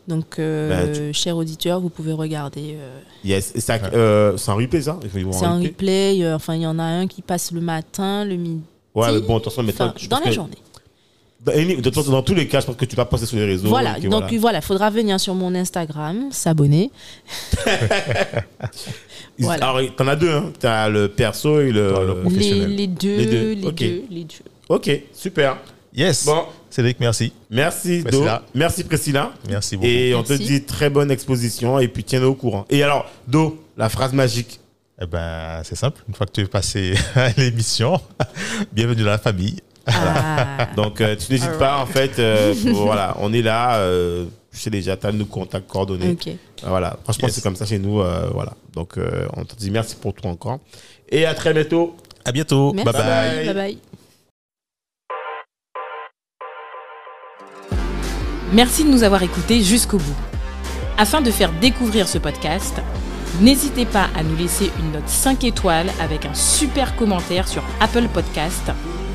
Donc, euh, Ben, chers auditeurs, vous pouvez regarder. euh, yes. Euh, c'est en replay, ça? C'est en un replay. replay. enfin, il y en a un qui passe le matin, le midi, Ouais, mais bon, de toute façon, maintenant, enfin, je dans la que- journée. Dans, any- de toute façon, dans tous les cas, je pense que tu vas passer sur les réseaux. Voilà, donc voilà, il faudra venir sur mon Instagram, s'abonner. Voilà. Alors, t'en as deux, hein. T'as le perso et le. Les, professionnel. les deux, Les les deux, les deux. Ok, super. Yes. Bon, Cédric, merci. merci, Do. Merci, Priscilla. Merci beaucoup. Et on te dit très bonne exposition et puis tiens-nous au courant. Et alors, Do, la phrase magique. Eh ben, c'est simple. Une fois que tu es passé à l'émission, bienvenue dans la famille. Ah. Donc, euh, tu n'hésites pas, en fait. Euh, voilà, on est là. Euh, je sais déjà, tu as nos contacts coordonnées. Voilà, franchement, c'est comme ça chez nous. Euh, voilà. Donc, on te dit merci pour tout encore. Et à très bientôt. À bientôt. Merci. Bye bye. Bye bye. Merci de nous avoir écoutés jusqu'au bout. Afin de faire découvrir ce podcast, n'hésitez pas à nous laisser une note 5 étoiles avec un super commentaire sur Apple Podcast